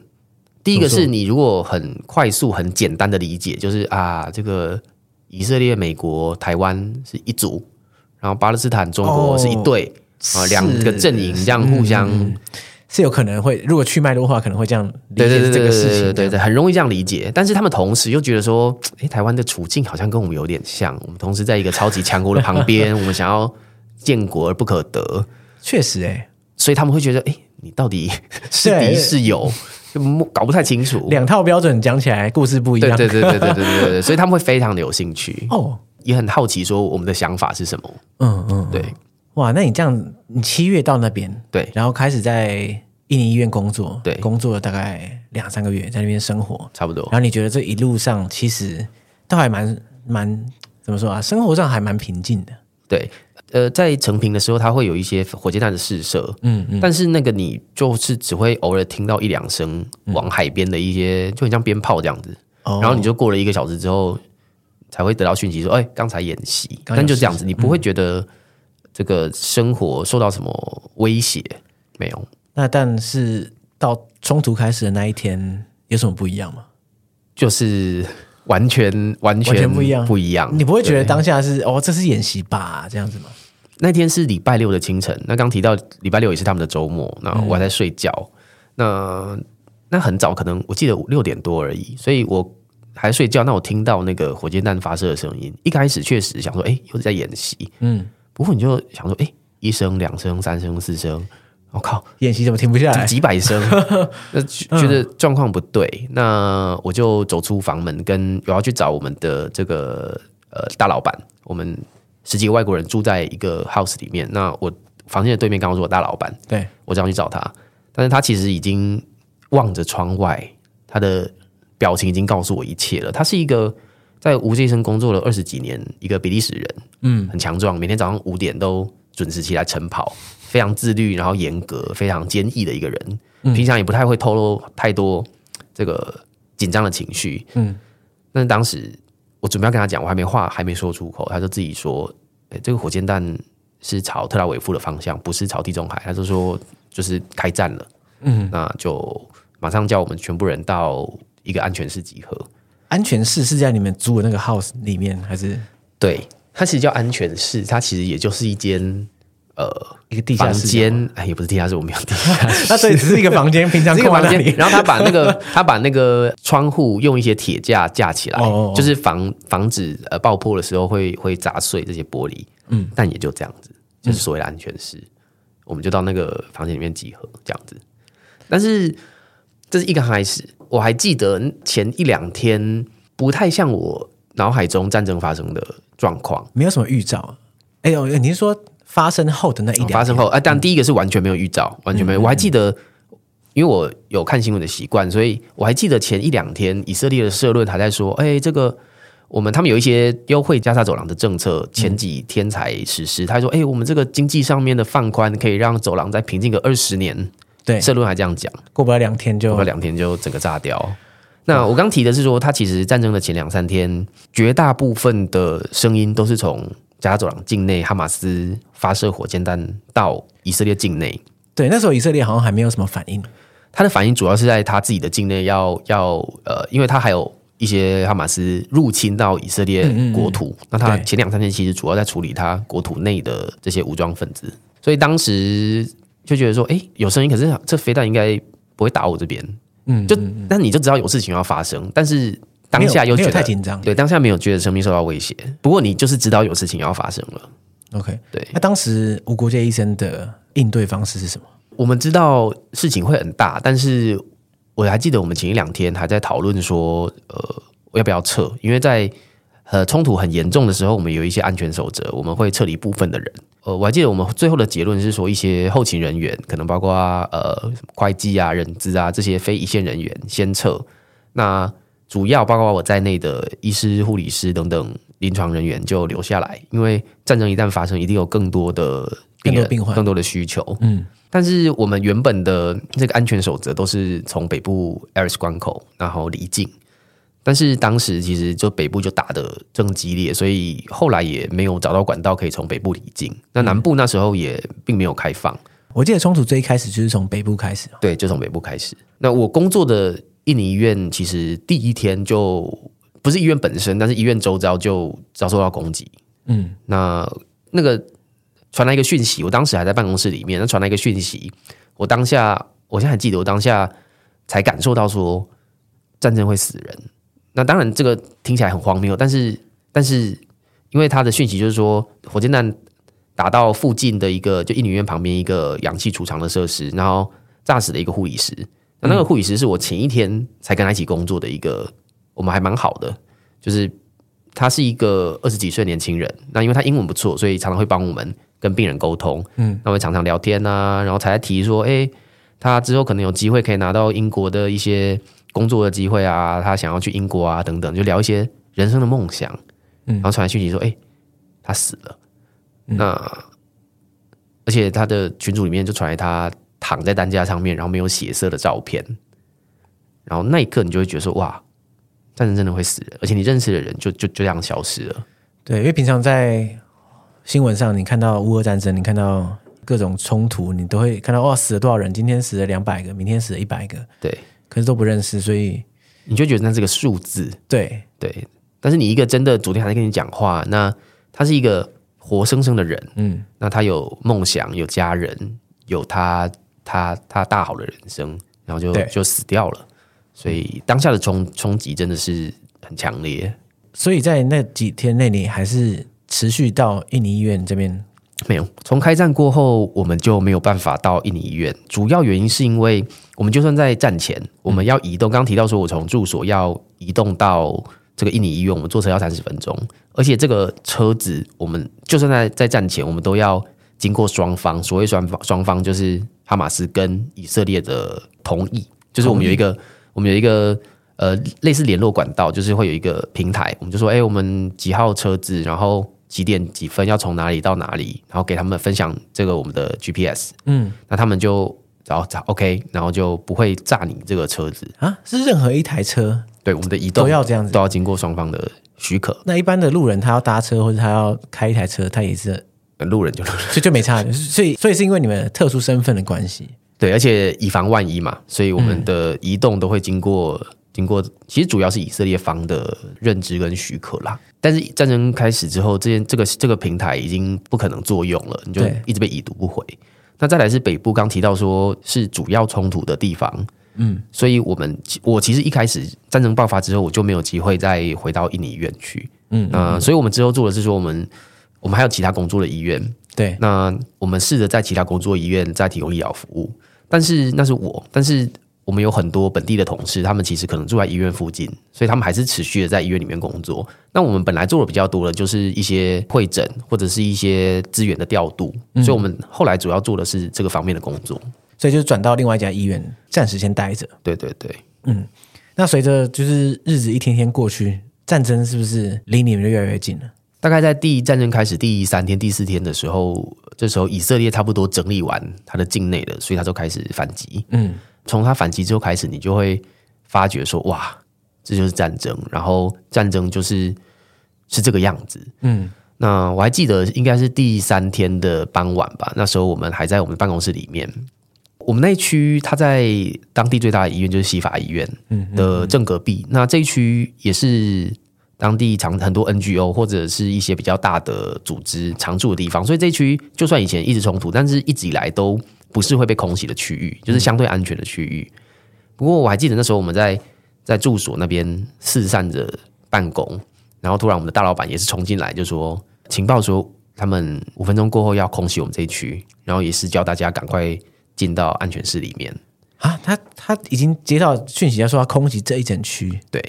S3: 第一个是你如果很快速、很简单的理解，就是啊，这个以色列、美国、台湾是一组，然后巴勒斯坦、中国是一对啊，两个阵营这样互相
S2: 是有可能会，如果去脉络的话，可能会这样理解这个事情，
S3: 对对对，很容易这样理解。但是他们同时又觉得说，诶，台湾的处境好像跟我们有点像，我们同时在一个超级强国的旁边，我们想要建国而不可得，
S2: 确实诶，
S3: 所以他们会觉得，诶，你到底是敌是友？就搞不太清楚，
S2: 两套标准讲起来故事不一样。
S3: 对对对对对对对对，所以他们会非常的有兴趣哦，也很好奇说我们的想法是什么。嗯嗯，对，
S2: 哇，那你这样，你七月到那边，
S3: 对，
S2: 然后开始在印尼医院工作，
S3: 对，
S2: 工作了大概两三个月，在那边生活，
S3: 差不多。
S2: 然后你觉得这一路上其实都还蛮蛮怎么说啊？生活上还蛮平静的，
S3: 对。呃，在成品的时候，它会有一些火箭弹的试射，嗯嗯，但是那个你就是只会偶尔听到一两声往海边的一些，就很像鞭炮这样子，然后你就过了一个小时之后，才会得到讯息说，哎，刚才演习，但就这样子，你不会觉得这个生活受到什么威胁？没有。
S2: 那但是到冲突开始的那一天，有什么不一样吗？
S3: 就是。完全完全，完全不一样，不一样。
S2: 你不会觉得当下是哦，这是演习吧？这样子吗？
S3: 那天是礼拜六的清晨。那刚提到礼拜六也是他们的周末，那我还在睡觉。嗯、那那很早，可能我记得五六点多而已，所以我还在睡觉。那我听到那个火箭弹发射的声音，一开始确实想说，哎、欸，又是在演习。嗯，不过你就想说，哎、欸，一声、两声、三声、四声。我、哦、靠！
S2: 演习怎么停不下来？
S3: 几百声，那觉得状况不对，嗯、那我就走出房门，跟我要去找我们的这个呃大老板。我们十几个外国人住在一个 house 里面，那我房间的对面刚好是我大老板。
S2: 对，
S3: 我这样去找他，但是他其实已经望着窗外，他的表情已经告诉我一切了。他是一个在无界医生工作了二十几年，一个比利时人，嗯，很强壮，每天早上五点都准时起来晨跑。非常自律，然后严格，非常坚毅的一个人。平常也不太会透露太多这个紧张的情绪。嗯，但是当时我准备要跟他讲，我还没话还没说出口，他就自己说：“欸，这个火箭弹是朝特拉维夫的方向，不是朝地中海。”他就说：“就是开战了。”嗯，那就马上叫我们全部人到一个安全室集合。
S2: 安全室是在你们租的那个 house 里面，还是？
S3: 对，它其实叫安全室，它其实也就是一间。呃，
S2: 一个地下室
S3: 间，哎，也不是地下室，我没有地下室，
S2: 那所以只是一个房间，平常 一个房间。
S3: 然后他把那个 他把那个窗户用一些铁架架起来，哦、就是防防止呃爆破的时候会会砸碎这些玻璃。嗯，但也就这样子，就是所谓的安全室，嗯、我们就到那个房间里面集合这样子。但是这是一个开始，我还记得前一两天不太像我脑海中战争发生的状况，
S2: 没有什么预兆。哎呦，你是说？发生后的那一
S3: 发生后，啊，但第一个是完全没有预兆，完全没有。我还记得，因为我有看新闻的习惯，所以我还记得前一两天以色列的社论还在说，哎，这个我们他们有一些优惠加沙走廊的政策，前几天才实施。他说，哎，我们这个经济上面的放宽可以让走廊再平静个二十年。
S2: 对，
S3: 社论还这样讲，
S2: 过不了两天就
S3: 过不了两天就整个炸掉。那我刚提的是说，他其实战争的前两三天，绝大部分的声音都是从。加沙走廊境内，哈马斯发射火箭弹到以色列境内。
S2: 对，那时候以色列好像还没有什么反应。
S3: 他的反应主要是在他自己的境内要要呃，因为他还有一些哈马斯入侵到以色列国土。嗯嗯嗯，那他前两三天其实主要在处理他国土内的这些武装分子，所以当时就觉得说，哎，有声音，可是这飞弹应该不会打我这边。嗯，就但你就知道有事情要发生，但是。当下又觉得
S2: 太紧张，
S3: 对，当下没有觉得生命受到威胁。不过你就是知道有事情要发生了。
S2: OK，
S3: 对。
S2: 那当时无国界医生的应对方式是什么？
S3: 我们知道事情会很大，但是我还记得我们前一两天还在讨论说，呃，要不要撤？因为在呃冲突很严重的时候，我们有一些安全守则，我们会撤离部分的人。呃，我还记得我们最后的结论是说，一些后勤人员，可能包括呃会计啊、人资啊这些非一线人员先撤。那主要包括我在内的医师、护理师等等临床人员就留下来，因为战争一旦发生，一定有更多的病人、病患、更多的需求。嗯，但是我们原本的这个安全守则都是从北部 Erez 关口然后离境，但是当时其实就北部就打得正激烈，所以后来也没有找到管道可以从北部离境。那南部那时候也并没有开放。
S2: 我记得冲突最一开始就是从北部开始，
S3: 对，就从北部开始。那我工作的。印尼医院其实第一天就不是医院本身，但是医院周遭就遭受到攻击。嗯，那那个传来一个讯息，我当时还在办公室里面，那传来一个讯息，我当下我现在还记得，我当下才感受到说战争会死人。那当然这个听起来很荒谬，但是但是因为他的讯息就是说火箭弹打到附近的一个就印尼医院旁边一个氧气储藏的设施，然后炸死了一个护理师。那那个护理师是我前一天才跟他一起工作的一个，我们还蛮好的，就是他是一个二十几岁年轻人。那因为他英文不错，所以常常会帮我们跟病人沟通。嗯，那会常常聊天啊，然后才提说，哎、欸，他之后可能有机会可以拿到英国的一些工作的机会啊，他想要去英国啊，等等，就聊一些人生的梦想。嗯，然后传来讯息说，哎、欸，他死了。嗯、那而且他的群组里面就传来他。躺在担架上面，然后没有血色的照片，然后那一刻你就会觉得说：哇，战争真的会死人，而且你认识的人就就就这样消失了。
S2: 对，因为平常在新闻上，你看到乌俄战争，你看到各种冲突，你都会看到哇，死了多少人？今天死了两百个，明天死了一百个，
S3: 对，
S2: 可是都不认识，所以
S3: 你就觉得那是个数字。
S2: 对
S3: 对，但是你一个真的昨天还在跟你讲话，那他是一个活生生的人，嗯，那他有梦想，有家人，有他。他他大好的人生，然后就就死掉了，所以当下的冲冲击真的是很强烈。
S2: 所以在那几天内，你还是持续到印尼医院这边？
S3: 没有，从开战过后，我们就没有办法到印尼医院。主要原因是因为我们就算在战前，我们要移动，刚刚提到说我从住所要移动到这个印尼医院，我们坐车要三十分钟，而且这个车子，我们就算在在战前，我们都要经过双方，所谓双方双方就是。哈马斯跟以色列的同意，就是我们有一个，我们有一个呃类似联络管道，就是会有一个平台，我们就说，哎，我们几号车子，然后几点几分要从哪里到哪里，然后给他们分享这个我们的 GPS，嗯，那他们就然后找 OK，然后就不会炸你这个车子。
S2: 啊，是任何一台车，
S3: 对，我们的移动
S2: 都要这样子，
S3: 都要经过双方的许可。
S2: 那一般的路人他要搭车或者他要开一台车，他也是。
S3: 路人就
S2: 就就没差，所以所以是因为你们特殊身份的关系，
S3: 对，而且以防万一嘛，所以我们的移动都会经过经过其实主要是以色列方的认知跟许可啦。但是战争开始之后，这件这个这个平台已经不可能作用了，你就一直被已读不回。那再来是北部，刚提到说是主要冲突的地方，嗯，所以我们我其实一开始战争爆发之后，我就没有机会再回到印尼医院去，嗯，呃，所以我们之后做的是说，我们我们还有其他工作的医院，
S2: 对，
S3: 那我们试着在其他工作医院再提供医疗服务，但是那是我，但是。我们有很多本地的同事，他们其实可能住在医院附近，所以他们还是持续的在医院里面工作。那我们本来做的比较多的，就是一些会诊或者是一些资源的调度，嗯，所以我们后来主要做的是这个方面的工作，
S2: 所以就转到另外一家医院，暂时先待着。
S3: 对对对，
S2: 嗯。那随着就是日子一天天过去，战争是不是离你们就越来越近了？
S3: 大概在第一战争开始第三天、第四天的时候，这时候以色列差不多整理完他的境内了，所以他就开始反击。嗯。从他反击之后开始，你就会发觉说：“哇，这就是战争。”然后战争就是是这个样子。嗯，那我还记得应该是第三天的傍晚吧。那时候我们还在我们办公室里面。我们那一区，他在当地最大的医院就是西法医院的正隔壁。那这一区也是当地常很多 NGO 或者是一些比较大的组织常住的地方。所以这一区就算以前一直冲突，但是一直以来都。不是会被空袭的区域，就是相对安全的区域。不过我还记得那时候我们在在住所那边四散着办公，然后突然我们的大老板也是冲进来，就说情报说他们五分钟过后要空袭我们这一区，然后也是叫大家赶快进到安全室里面
S2: 啊。他他已经接到讯息，要说要空袭这一整区。
S3: 对，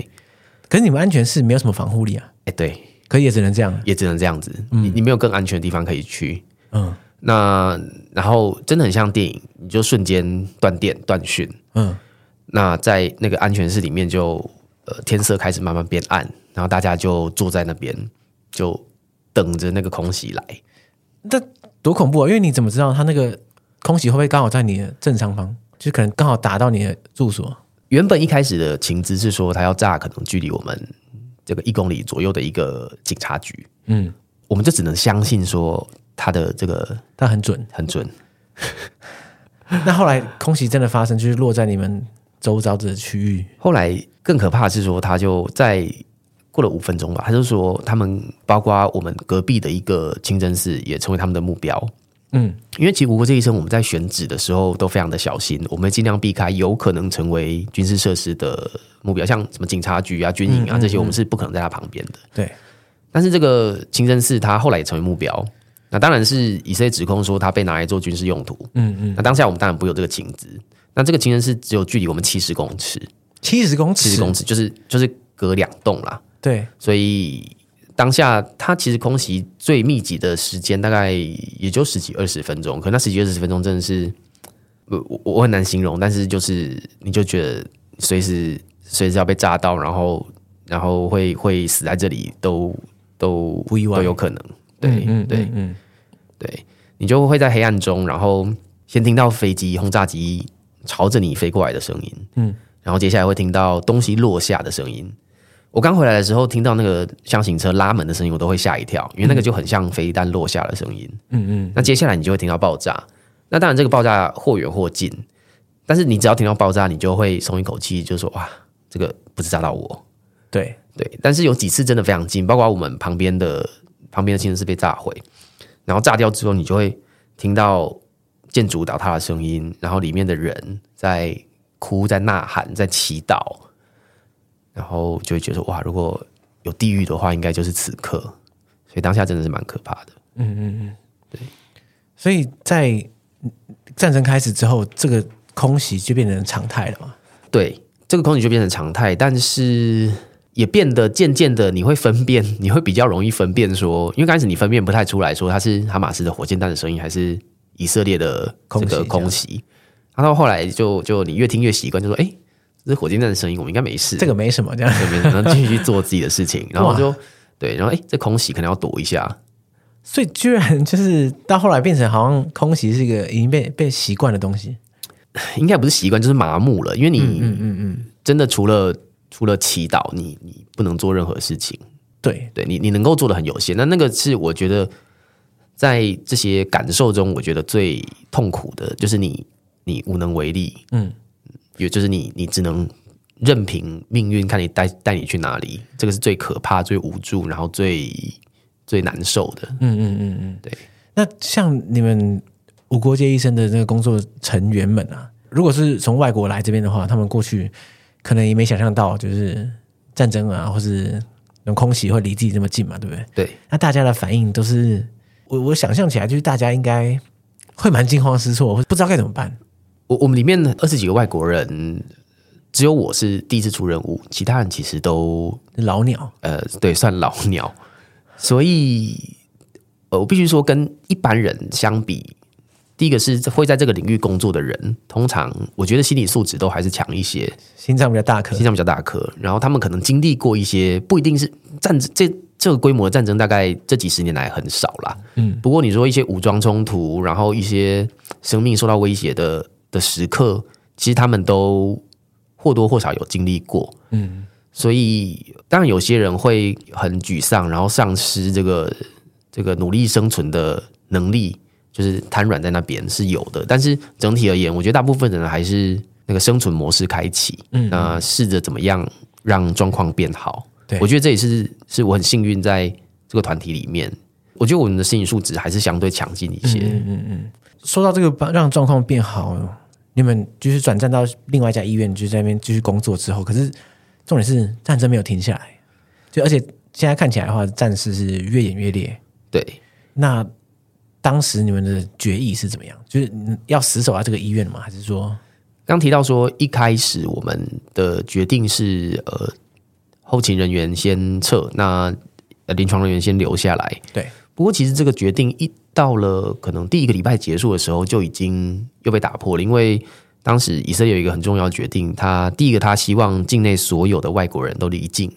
S2: 可是你们安全室没有什么防护力啊。
S3: 哎，对，
S2: 可也只能这样，
S3: 也只能这样子。嗯，你你没有更安全的地方可以去。嗯。那然后真的很像电影，你就瞬间断电断讯，嗯，那在那个安全室里面就呃天色开始慢慢变暗，然后大家就坐在那边就等着那个空袭来，
S2: 那多恐怖啊！因为你怎么知道他那个空袭会不会刚好在你的正上方，就可能刚好打到你的住所？
S3: 原本一开始的情资是说他要炸可能距离我们这个一公里左右的一个警察局，嗯，我们就只能相信说。他的这个，
S2: 他很准，
S3: 很准。
S2: 那后来空袭真的发生，就是落在你们周遭的区域。
S3: 后来更可怕的是说，他就在过了五分钟吧，他就说他们包括我们隔壁的一个清真寺也成为他们的目标。嗯，因为其实无国界医生我们在选址的时候都非常的小心，我们尽量避开有可能成为军事设施的目标，像什么警察局啊、军营啊这些，我们是不可能在他旁边的。
S2: 对，
S3: 但是这个清真寺他后来也成为目标。那当然是以色列指控说他被拿来做军事用途。嗯嗯。那当下我们当然不会有这个情资。那这个情人是只有距离我们七十公尺，
S2: 七十公尺，
S3: 七十公尺就是就是隔两栋啦。
S2: 对。
S3: 所以当下他其实空袭最密集的时间大概也就十几二十分钟，可那十几二十分钟真的是我我很难形容，但是就是你就觉得随时随时要被炸到，然后然后会会死在这里都都
S2: 不意外，
S3: 都有可能。对，嗯嗯对，嗯，对，你就会在黑暗中，然后先听到飞机、轰炸机朝着你飞过来的声音，嗯，然后接下来会听到东西落下的声音。我刚回来的时候，听到那个箱型车拉门的声音，我都会吓一跳，因为那个就很像飞弹落下的声音，嗯嗯。那接下来你就会听到爆炸，那当然这个爆炸或远或近，但是你只要听到爆炸，你就会松一口气，就说哇，这个不是炸到我，
S2: 对
S3: 对。但是有几次真的非常近，包括我们旁边的。旁边的清真寺被炸毁，然后炸掉之后，你就会听到建筑倒塌的声音，然后里面的人在哭、在呐喊、在祈祷，然后就会觉得哇，如果有地狱的话，应该就是此刻。所以当下真的是蛮可怕的。嗯嗯嗯，对。
S2: 所以在战争开始之后，这个空袭就变成常态了嘛？
S3: 对，这个空袭就变成常态，但是。也变得渐渐的，你会分辨，你会比较容易分辨说，因为开始你分辨不太出来说它是哈马斯的火箭弹的声音，还是以色列的这个空袭。然后后来就就你越听越习惯，就说，哎，这是火箭弹的声音，我们应该没事，
S2: 这个没什么，这样
S3: 没什么，然后继续去做自己的事情。然后就对，然后哎，这空袭可能要躲一下，
S2: 所以居然就是到后来变成好像空袭是一个已经被被习惯的东西，
S3: 应该不是习惯，就是麻木了，因为你嗯嗯嗯嗯，真的除了。除了祈祷，你你不能做任何事情。
S2: 对，
S3: 对你你能够做的很有限。那那个是我觉得在这些感受中，我觉得最痛苦的就是你你无能为力。嗯，也就是你你只能任凭命运看你带带你去哪里，这个是最可怕、最无助，然后最最难受的。
S2: 嗯嗯嗯嗯，
S3: 对。
S2: 那像你们无国界医生的那个工作成员们啊，如果是从外国来这边的话，他们过去可能也没想象到，就是战争啊，或是那种空袭会离自己这么近嘛，对不对？
S3: 对。
S2: 那大家的反应都是，我我想象起来就是大家应该会蛮惊慌失措，不知道该怎么办。
S3: 我我们里面二十几个外国人，只有我是第一次出任务，其他人其实都
S2: 老鸟。
S3: 呃，对，算老鸟。所以，呃，我必须说，跟一般人相比，第一个是会在这个领域工作的人，通常我觉得心理素质都还是强一些，
S2: 心脏比较大颗，
S3: 心脏比较大颗。然后他们可能经历过一些，不一定是战争，这这个规模的战争，大概这几十年来很少啦。嗯，不过你说一些武装冲突，然后一些生命受到威胁的。的时刻，其实他们都或多或少有经历过，嗯，所以当然有些人会很沮丧，然后丧失这个这个努力生存的能力，就是瘫软在那边是有的。但是整体而言，我觉得大部分人还是那个生存模式开启，嗯，那试着怎么样让状况变好。对，我觉得这也是是我很幸运在这个团体里面，我觉得我们的心理素质还是相对强劲一些。嗯嗯嗯，
S2: 说到这个让状况变好。你们就是转战到另外一家医院，就在那边继续工作之后，可是重点是战争没有停下来，就而且现在看起来的话，战事是越演越烈。
S3: 对，
S2: 那当时你们的决议是怎么样？就是要死守在这个医院吗？还是说
S3: 刚提到说一开始我们的决定是呃后勤人员先撤，那临床人员先留下来。
S2: 对，
S3: 不过其实这个决定一。到了可能第一个礼拜结束的时候，就已经又被打破了。因为当时以色列有一个很重要的决定，他第一个他希望境内所有的外国人都离境，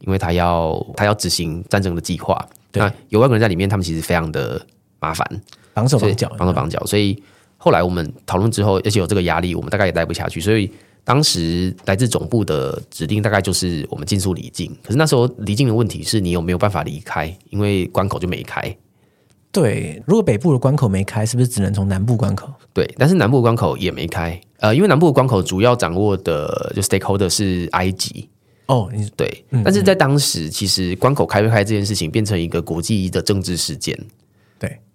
S3: 因为他要他要执行战争的计划。那有外国人在里面，他们其实非常的麻烦，
S2: 绑手绑脚，
S3: 绑手绑脚。所以后来我们讨论之后，而且有这个压力，我们大概也待不下去。所以当时来自总部的指令大概就是我们尽速离境。可是那时候离境的问题是你有没有办法离开，因为关口就没开。
S2: 对，如果北部的关口没开，是不是只能从南部关口？
S3: 对，但是南部关口也没开，呃，因为南部的关口主要掌握的就 stakeholder 是埃及
S2: 哦，
S3: 对，嗯、但是在当时，其实关口开不开这件事情变成一个国际的政治事件。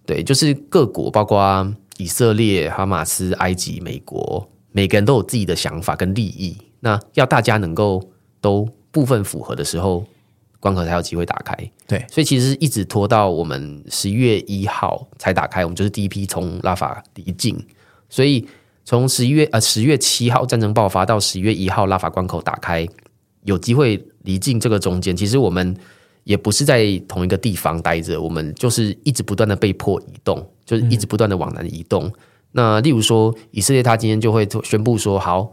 S3: 对，就是各国，包括以色列、哈马斯、埃及、美国，每个人都有自己的想法跟利益。那要大家能够都部分符合的时候。关口才有机会打开，
S2: 对，
S3: 所以其实一直拖到我们十一月一号才打开，我们就是第一批从拉法离境，所以从十一月呃十月七号战争爆发到十一月一号拉法关口打开，有机会离境这个中间，其实我们也不是在同一个地方待着，我们就是一直不断的被迫移动，就是一直不断的往南移动。嗯、那例如说以色列，他今天就会宣布说，好，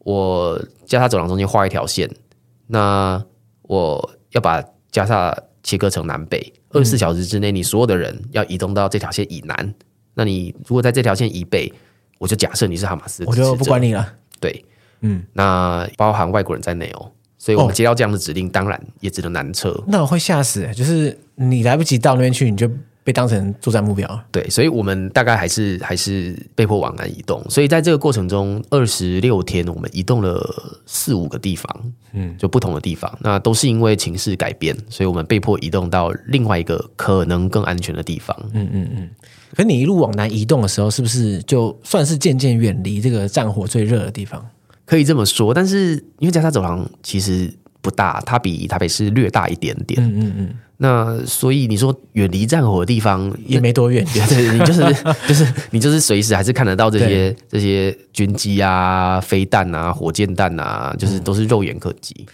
S3: 我加沙走廊中间画一条线，那我。要把加沙切割成南北，二十四小时之内，你所有的人要移动到这条线以南。嗯、那你如果在这条线以北，我就假设你是哈马斯，
S2: 我就不管你了。
S3: 对，嗯，那包含外国人在内哦，所以我们接到这样的指令，哦、当然也只能南撤。
S2: 那我会吓死，就是你来不及到那边去，你就。被当成作战目标，
S3: 对，所以我们大概还是还是被迫往南移动。所以在这个过程中，二十六天我们移动了四五个地方，嗯，就不同的地方。那都是因为情势改变，所以我们被迫移动到另外一个可能更安全的地方。
S2: 嗯嗯嗯。可你一路往南移动的时候，是不是就算是渐渐远离这个战火最热的地方？
S3: 可以这么说，但是因为加沙走廊其实不大，它比台北市略大一点点。嗯嗯嗯。那所以你说远离战火的地方
S2: 也没多远，
S3: 对，你就是就是你就是随时还是看得到这些这些军机啊、飞弹啊、火箭弹啊，就是都是肉眼可及。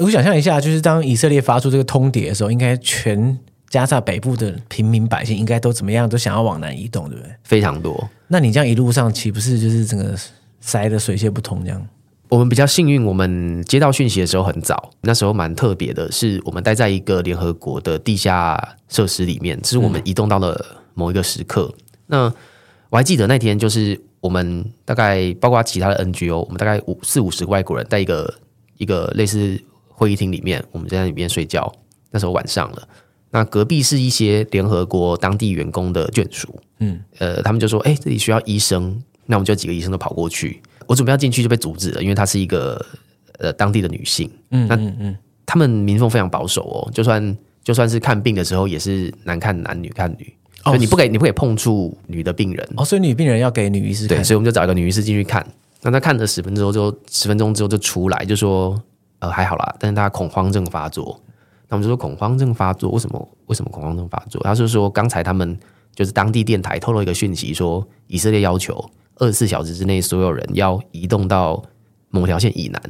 S2: 我想象一下，就是当以色列发出这个通牒的时候，应该全加沙北部的平民百姓应该都怎么样，都想要往南移动，对不对？
S3: 非常多。
S2: 那你这样一路上岂不是就是整个塞的水泄不通这样？
S3: 我们比较幸运，我们接到讯息的时候很早。那时候蛮特别的，是我们待在一个联合国的地下设施里面，这是我们移动到了某一个时刻。嗯、那我还记得那天，就是我们大概包括其他的 NGO，我们大概五四五十个外国人，在一个一个类似会议厅里面，我们在那里面睡觉。那时候晚上了，那隔壁是一些联合国当地员工的眷属，嗯，呃，他们就说：“哎，这里需要医生。”那我们就几个医生都跑过去。我准备要进去就被阻止了，因为她是一个呃当地的女性，
S2: 嗯嗯嗯，
S3: 他们民风非常保守哦，就算就算是看病的时候，也是男看男，女看女，所以你不给你不给碰触女的病人
S2: 哦，所以女病人要给女医师看，
S3: 对，所以我们就找一个女医师进去看，那她看了十分钟之后，十分钟之后就出来就说，呃还好啦，但是她恐慌症发作，那我们就说恐慌症发作为什么？为什么恐慌症发作？他就说刚才他们就是当地电台透露一个讯息说，以色列要求二十四小时之内所有人要移动到某条线以南，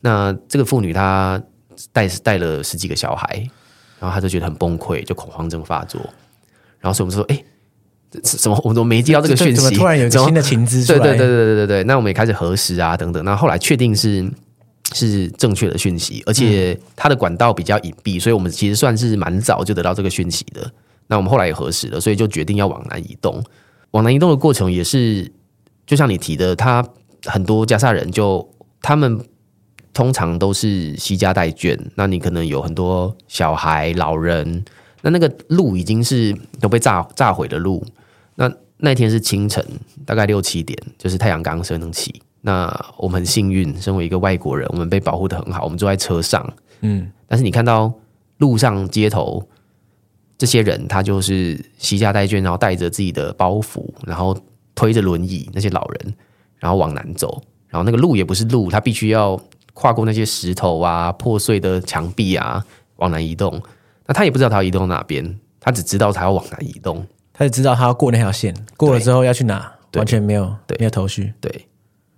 S3: 那这个妇女她带带了十几个小孩。然后她就觉得很崩溃，就恐慌症发作。然后所以我们就说：“哎，这什么？我们都没接到这个讯息，
S2: 怎么突然有新的情资出来？”
S3: 对对对对对对对。那我们也开始核实啊，等等。那后来确定是是正确的讯息，而且它的管道比较隐蔽，所以我们其实算是蛮早就得到这个讯息的。那我们后来也核实了，所以就决定要往南移动。往南移动的过程也是，就像你提的，他很多加萨人就他们。通常都是携家带眷，那你可能有很多小孩、老人，那那个路已经是都被炸炸毁的路。那那天是清晨，大概六七点，就是太阳刚升起。那我们很幸运，身为一个外国人，我们被保护的很好，我们坐在车上。嗯，但是你看到路上街头这些人，他就是携家带眷，然后带着自己的包袱，然后推着轮椅，那些老人，然后往南走，然后那个路也不是路，他必须要。跨过那些石头啊、破碎的墙壁啊，往南移动。那他也不知道他要移动哪边，他只知道他要往南移动。
S2: 他只知道他要过那条线，过了之后要去哪，完全没有
S3: 对，
S2: 没有头绪。
S3: 对，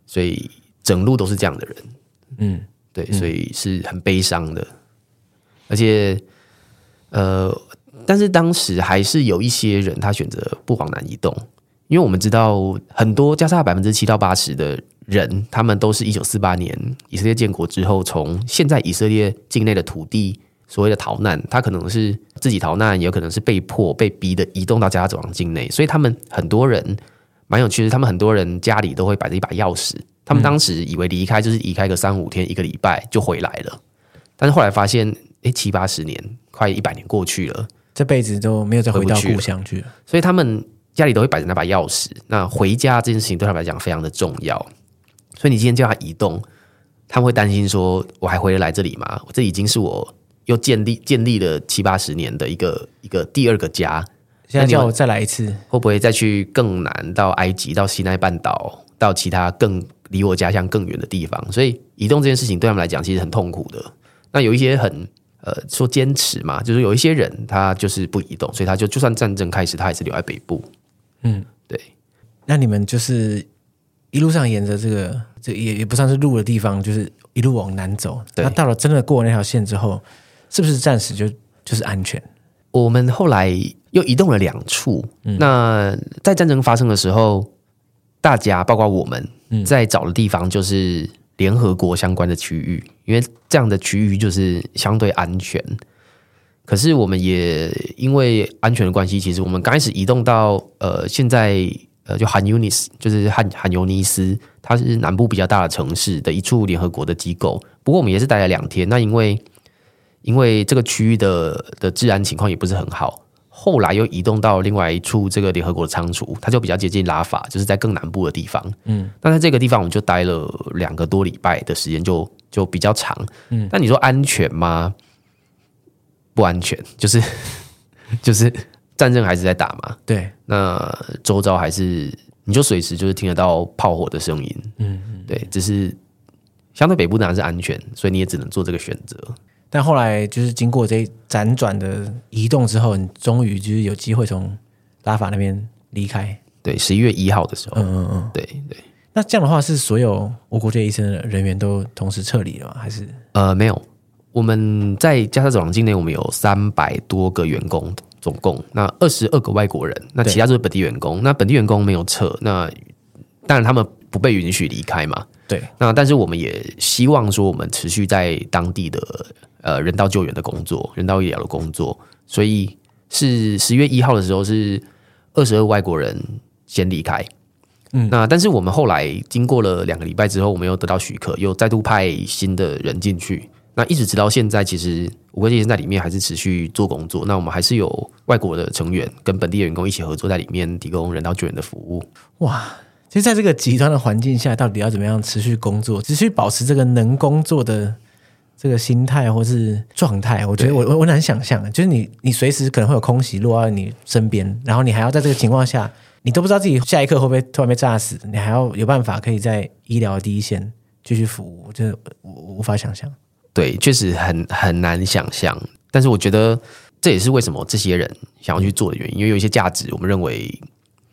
S3: 所以整路都是这样的人。
S2: 嗯，
S3: 对，所以是很悲伤的。而且，呃，但是当时还是有一些人他选择不往南移动，因为我们知道很多加沙百分之七到八十的。人，他们都是一九四八年以色列建国之后，从现在以色列境内的土地所谓的逃难，他可能是自己逃难，也有可能是被迫被逼的移动到加沙走廊境内。所以他们很多人蛮有趣的，他们很多人家里都会摆着一把钥匙。他们当时以为离开就是离开个三五天、一个礼拜就回来了，但是后来发现，哎，七八十年，快一百年过去了，
S2: 这辈子都没有再回到故乡去了。
S3: 所以他们家里都会摆着那把钥匙。那回家这件事情对他们来讲非常的重要。所以你今天叫他移动，他们会担心说：“我还回得来这里吗？这已经是我又建立建立了七八十年的一个一个第二个家。
S2: 现在叫我再来一次，
S3: 会不会再去更难到埃及、到西奈半岛、到其他更离我家乡更远的地方？所以移动这件事情对他们来讲其实很痛苦的。那有一些很呃说坚持嘛，就是有一些人他就是不移动，所以他就就算战争开始，他还是留在北部。嗯，对。
S2: 那你们就是。一路上沿着这个，这也也不算是路的地方，就是一路往南走。那到了真的过那条线之后，是不是暂时就就是安全？
S3: 我们后来又移动了两处。嗯、那在战争发生的时候，大家包括我们在找的地方，就是联合国相关的区域，因为这样的区域就是相对安全。可是我们也因为安全的关系，其实我们刚开始移动到呃现在。呃，就汉尤尼斯，就是汉汉尤尼斯，它是南部比较大的城市的一处联合国的机构。不过我们也是待了两天。那因为因为这个区域的的治安情况也不是很好，后来又移动到另外一处这个联合国的仓储，它就比较接近拉法，就是在更南部的地方。嗯，那在这个地方我们就待了两个多礼拜的时间，就就比较长。嗯，那你说安全吗？不安全，就 是就是。战争还是在打嘛？
S2: 对，
S3: 那周遭还是你就随时就是听得到炮火的声音。嗯，对，只是相对北部当然是安全，所以你也只能做这个选择。
S2: 但后来就是经过这一辗转的移动之后，你终于就是有机会从拉法那边离开。
S3: 对，十一月一号的时候。
S2: 嗯嗯嗯，
S3: 对对。
S2: 那这样的话，是所有无国界医生的人员都同时撤离了吗？还是？
S3: 呃，没有，我们在加沙走廊境内，我们有三百多个员工。总共那二十二个外国人，那其他都是本地员工。那本地员工没有撤，那当然他们不被允许离开嘛。
S2: 对，
S3: 那但是我们也希望说，我们持续在当地的呃人道救援的工作，人道医疗的工作。所以是十月一号的时候，是二十二外国人先离开。嗯，那但是我们后来经过了两个礼拜之后，我们又得到许可，又再度派新的人进去。那一直直到现在，其实无国界医生在里面还是持续做工作。那我们还是有外国的成员跟本地的员工一起合作，在里面提供人道救援的服务。
S2: 哇，其实在这个极端的环境下，到底要怎么样持续工作，持续保持这个能工作的这个心态或是状态？我觉得我我我难想象，就是你你随时可能会有空袭落到你身边，然后你还要在这个情况下，你都不知道自己下一刻会不会突然被炸死，你还要有办法可以在医疗第一线继续服务，我觉得我无法想象。
S3: 对，确实很很难想象。但是我觉得这也是为什么这些人想要去做的原因，因为有一些价值，我们认为。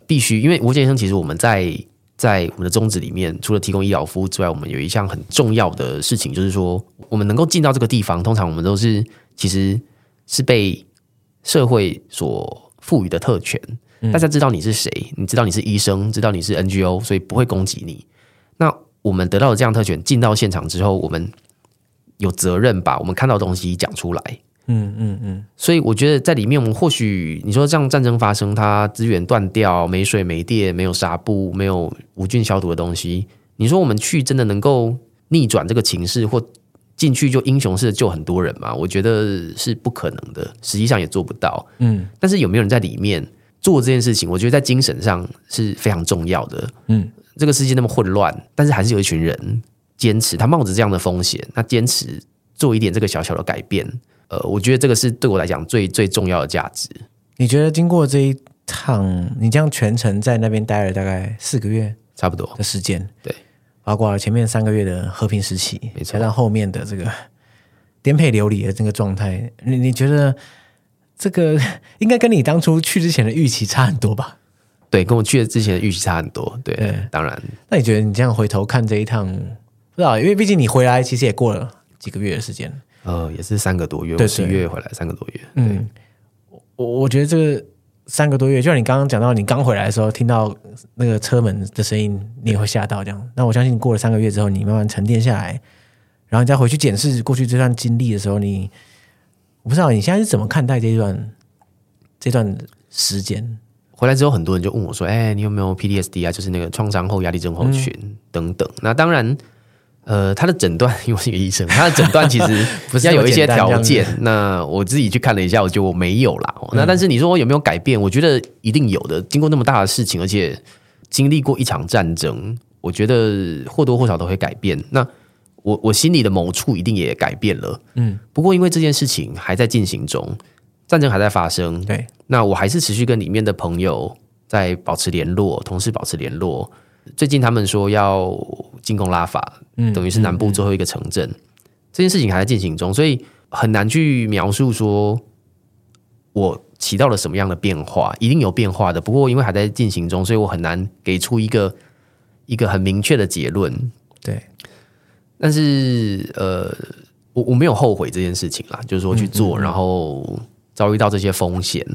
S3: 必须，因为无界医生其实我们在在我们的宗旨里面，除了提供医疗服务之外，我们有一项很重要的事情，就是说我们能够进到这个地方，通常我们都是其实是被社会所赋予的特权。大家知道你是谁，你知道你是医生，知道你是 NGO，所以不会攻击你。那我们得到了这样特权，进到现场之后，我们有责任把我们看到的东西讲出来。
S2: 嗯嗯嗯，
S3: 所以我觉得在里面，我们或许你说这样战争发生，它资源断掉，没水没电，没有纱布，没有无菌消毒的东西，你说我们去真的能够逆转这个情势，或进去就英雄式的救很多人吗？我觉得是不可能的，实际上也做不到。嗯，但是有没有人在里面做这件事情？我觉得在精神上是非常重要的。嗯，这个世界那么混乱，但是还是有一群人坚持，他冒着这样的风险，那坚持做一点这个小小的改变。呃，我觉得这个是对我来讲最最重要的价值。
S2: 你觉得经过这一趟，你这样全程在那边待了大概四个月，
S3: 差不多
S2: 的时间，
S3: 对，
S2: 包括了前面三个月的和平时期，没错，加上后面的这个颠沛流离的这个状态，你你觉得这个 应该跟你当初去之前的预期差很多吧？
S3: 对，跟我去的之前的预期差很多。对，对当然。
S2: 那你觉得你这样回头看这一趟，不知道，因为毕竟你回来其实也过了几个月的时间。
S3: 呃，也是三个多月，对，十一月回来三个多月。
S2: 嗯，我我觉得这个三个多月，就像你刚刚讲到，你刚回来的时候听到那个车门的声音，你也会吓到这样。那我相信你过了三个月之后，你慢慢沉淀下来，然后你再回去检视过去这段经历的时候，你我不知道你现在是怎么看待这一段这段时间？
S3: 回来之后，很多人就问我说：“哎，你有没有 PDSD 啊？就是那个创伤后压力症候群、嗯、等等。”那当然。呃，他的诊断，因为我是一个医生，他的诊断其实 不是要有一些条件。那我自己去看了一下，我觉得我没有啦。那但是你说我有没有改变？我觉得一定有的。经过那么大的事情，而且经历过一场战争，我觉得或多或少都会改变。那我我心里的某处一定也改变了。嗯，不过因为这件事情还在进行中，战争还在发生。对，那我还是持续跟里面的朋友在保持联络，同事保持联络。最近他们说要进攻拉法，嗯，等于是南部最后一个城镇，这件事情还在进行中，所以很难去描述说我起到了什么样的变化，一定有变化的。不过因为还在进行中，所以我很难给出一个一个很明确的结论。对，但是呃，我我没有后悔这件事情啦，就是说去做，然后遭遇到这些风险，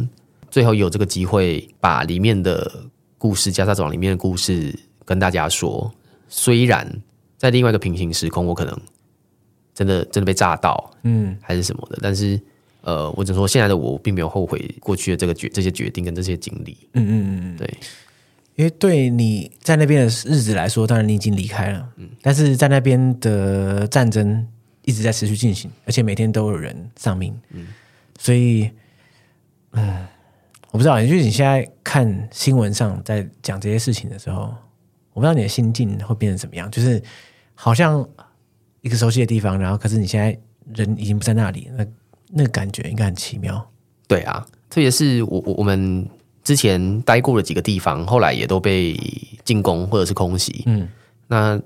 S3: 最后有这个机会把里面的故事，加沙走廊里面的故事。跟大家说，虽然在另外一个平行时空，我可能真的真的被炸到，嗯，还是什么的，但是呃，我只能说现在的我并没有后悔过去的这个决这些决定跟这些经历，嗯嗯嗯，对，
S2: 因为对你在那边的日子来说，当然你已经离开了，嗯，但是在那边的战争一直在持续进行，而且每天都有人丧命，嗯，所以，嗯，我不知道，就是你现在看新闻上在讲这些事情的时候。我不知道你的心境会变成怎么样，就是好像一个熟悉的地方，然后可是你现在人已经不在那里，那那个感觉应该很奇妙。
S3: 对啊，特别是我我我们之前待过的几个地方，后来也都被进攻或者是空袭。嗯，那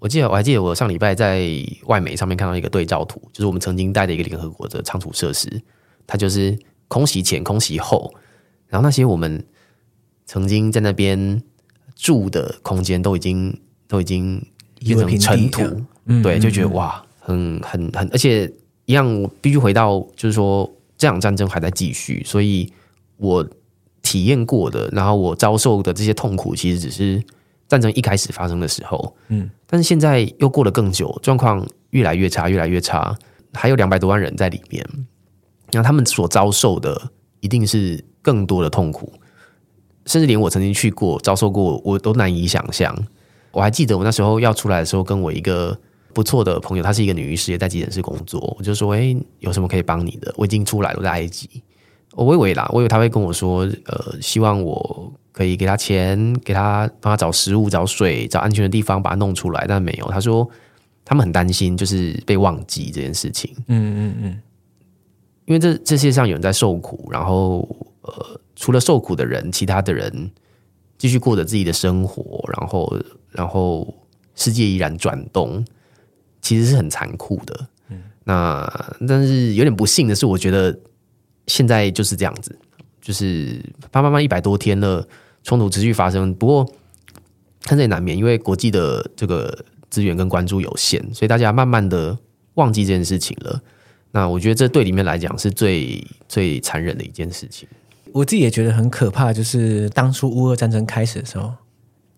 S3: 我记得我还记得我上礼拜在外媒上面看到一个对照图，就是我们曾经待的一个联合国的仓储设施，它就是空袭前、空袭后，然后那些我们曾经在那边。住的空间都已经都已经变成尘土，嗯、对，就觉得哇，很很很，而且一样，我必须回到，就是说这场战争还在继续，所以我体验过的，然后我遭受的这些痛苦，其实只是战争一开始发生的时候，嗯，但是现在又过了更久，状况越来越差，越来越差，还有两百多万人在里面，那他们所遭受的一定是更多的痛苦。甚至连我曾经去过、遭受过，我都难以想象。我还记得我那时候要出来的时候，跟我一个不错的朋友，她是一个女医师，也在急诊室工作。我就说：“哎，有什么可以帮你的？我已经出来了，我在埃及。我以为啦，我以为他会跟我说，呃，希望我可以给他钱，给他帮他找食物、找水、找安全的地方把他弄出来，但没有。他说他们很担心，就是被忘记这件事情。
S2: 嗯嗯嗯，
S3: 因为这这世界上有人在受苦，然后呃，除了受苦的人，其他的人继续过着自己的生活，然后然后世界依然转动，其实是很残酷的。嗯，那但是有点不幸的是，我觉得。现在就是这样子，就是慢慢慢一百多天了，冲突持续发生。不过，看这也难免，因为国际的这个资源跟关注有限，所以大家慢慢的忘记这件事情了。那我觉得这对里面来讲是最最残忍的一件事情。
S2: 我自己也觉得很可怕，就是当初乌俄战争开始的时候，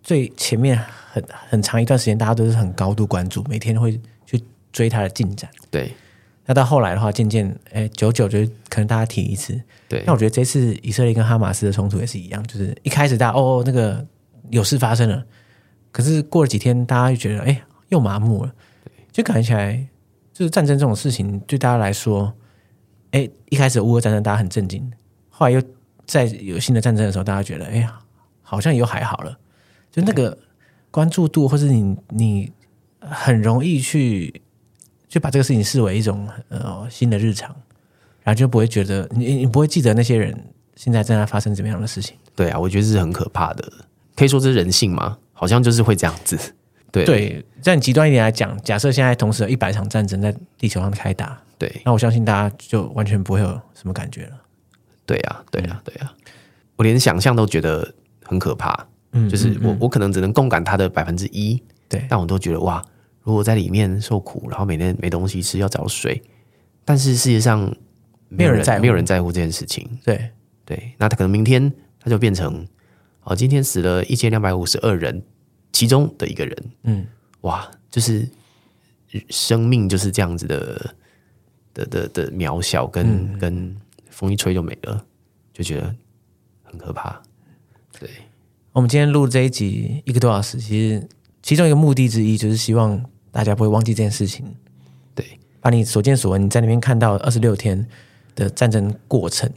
S2: 最前面很很长一段时间，大家都是很高度关注，每天会去追它的进展。
S3: 对。
S2: 那到后来的话，渐渐哎，久久就可能大家提一次。
S3: 对，
S2: 那我觉得这次以色列跟哈马斯的冲突也是一样，就是一开始大家哦，那个有事发生了，可是过了几天，大家就觉得哎，又麻木了，就感觉起来就是战争这种事情对大家来说，哎，一开始乌俄战争大家很震惊，后来又在有新的战争的时候，大家觉得哎呀，好像又还好了，就那个关注度，或是你你很容易去。就把这个事情视为一种呃新的日常，然后就不会觉得你你不会记得那些人现在正在发生怎么样的事情。
S3: 对啊，我觉得这是很可怕的，可以说这是人性吗？好像就是会这样子。对
S2: 对，在你极端一点来讲，假设现在同时有一百场战争在地球上开打，
S3: 对，
S2: 那我相信大家就完全不会有什么感觉了。
S3: 对啊，对啊，对啊，我连想象都觉得很可怕。嗯，就是我我可能只能共感他的百分之一，
S2: 对，
S3: 但我都觉得哇。如果在里面受苦，然后每天没东西吃，要找水，但是世界上没有人，在乎，没有人在乎这件事情。
S2: 对
S3: 对，那他可能明天他就变成哦，今天死了一千两百五十二人，其中的一个人。嗯，哇，就是生命就是这样子的的的的渺小跟，跟、嗯、跟风一吹就没了，就觉得很可怕。对，
S2: 我们今天录这一集一个多小时，其实其中一个目的之一就是希望。大家不会忘记这件事情，
S3: 对，
S2: 把你所见所闻，你在那边看到二十六天的战争过程，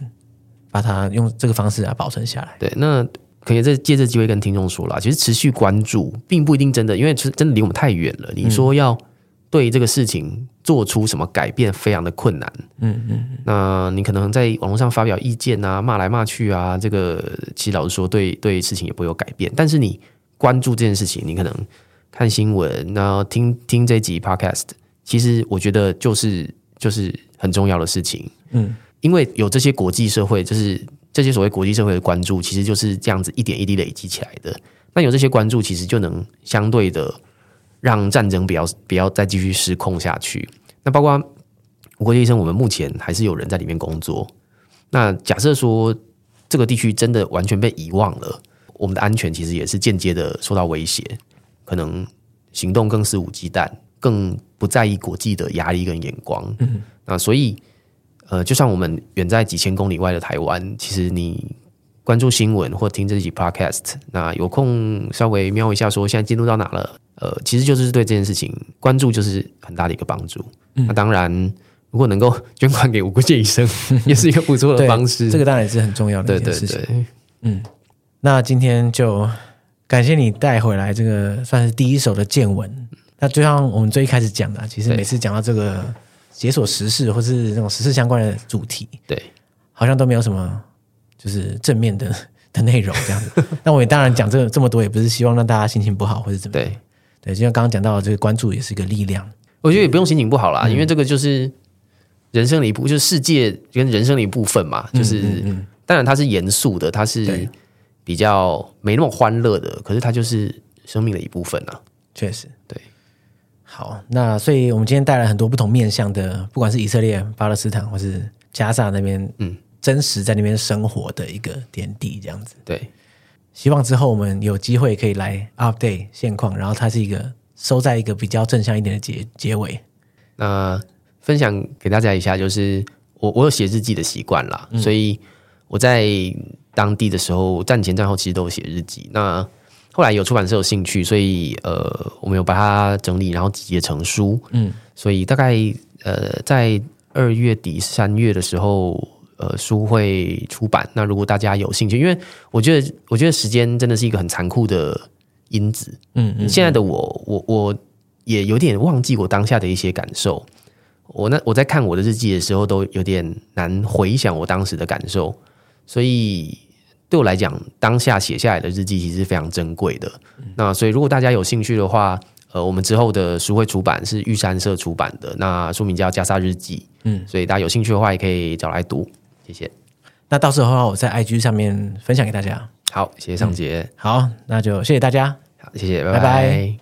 S2: 把它用这个方式来保存下来。
S3: 对，那可以再借这机会跟听众说了，其实持续关注并不一定真的，因为是真的离我们太远了。你说要对这个事情做出什么改变，非常的困难。嗯嗯，那你可能在网络上发表意见啊，骂来骂去啊，这个其实老实说，对对事情也不会有改变。但是你关注这件事情，你可能。看新闻，然后听听这集 podcast，其实我觉得就是就是很重要的事情。嗯，因为有这些国际社会，就是这些所谓国际社会的关注，其实就是这样子一点一滴累积起来的。那有这些关注，其实就能相对的让战争不要不要再继续失控下去。那包括无国界医生，我们目前还是有人在里面工作。那假设说这个地区真的完全被遗忘了，我们的安全其实也是间接的受到威胁。可能行动更肆无忌惮，更不在意国际的压力跟眼光。嗯，那所以，呃，就算我们远在几千公里外的台湾，其实你关注新闻或听这集 podcast，那有空稍微瞄一下，说现在进度到哪了？呃，其实就是对这件事情关注，就是很大的一个帮助。嗯，那当然，如果能够捐款给无国界医生，也是一个不错的方式。
S2: 这个当然也是很重要的一件事情。对对对，嗯，那今天就。感谢你带回来这个算是第一手的见闻。那就像我们最一开始讲的，其实每次讲到这个解锁时事或是那种时事相关的主题，
S3: 对，
S2: 好像都没有什么就是正面的 的内容这样子。那我也当然讲这个这么多，也不是希望让大家心情不好或者怎么样。对，对，就像刚刚讲到的，这个关注也是一个力量。
S3: 我觉得也不用心情不好啦，嗯、因为这个就是人生的一部，就是世界跟人生的一部分嘛。就是嗯嗯嗯当然它是严肃的，它是。比较没那么欢乐的，可是它就是生命的一部分啊。
S2: 确实，
S3: 对。
S2: 好，那所以我们今天带来很多不同面向的，不管是以色列、巴勒斯坦，或是加萨那边，嗯，真实在那边生活的一个点滴，这样子。
S3: 对。
S2: 希望之后我们有机会可以来 update 现况，然后它是一个收在一个比较正向一点的结结尾。
S3: 那分享给大家一下，就是我我有写日记的习惯啦，嗯、所以我在。当地的时候，战前战后其实都有写日记。那后来有出版社有兴趣，所以呃，我们有把它整理，然后集结成书。嗯，所以大概呃，在二月底三月的时候，呃书会出版。那如果大家有兴趣，因为我觉得我觉得时间真的是一个很残酷的因子。嗯，嗯，现在的我，我我也有点忘记我当下的一些感受。我那我在看我的日记的时候，都有点难回想我当时的感受。所以对我来讲，当下写下来的日记其实是非常珍贵的。嗯、那所以如果大家有兴趣的话，呃，我们之后的书会出版是玉山社出版的，那书名叫《加沙日记》。嗯，所以大家有兴趣的话，也可以找来读。谢谢。
S2: 那到时候我在 IG 上面分享给大家。
S3: 好，谢谢尚杰、嗯。
S2: 好，那就谢谢大家。
S3: 好，谢谢，拜拜。
S2: 拜拜。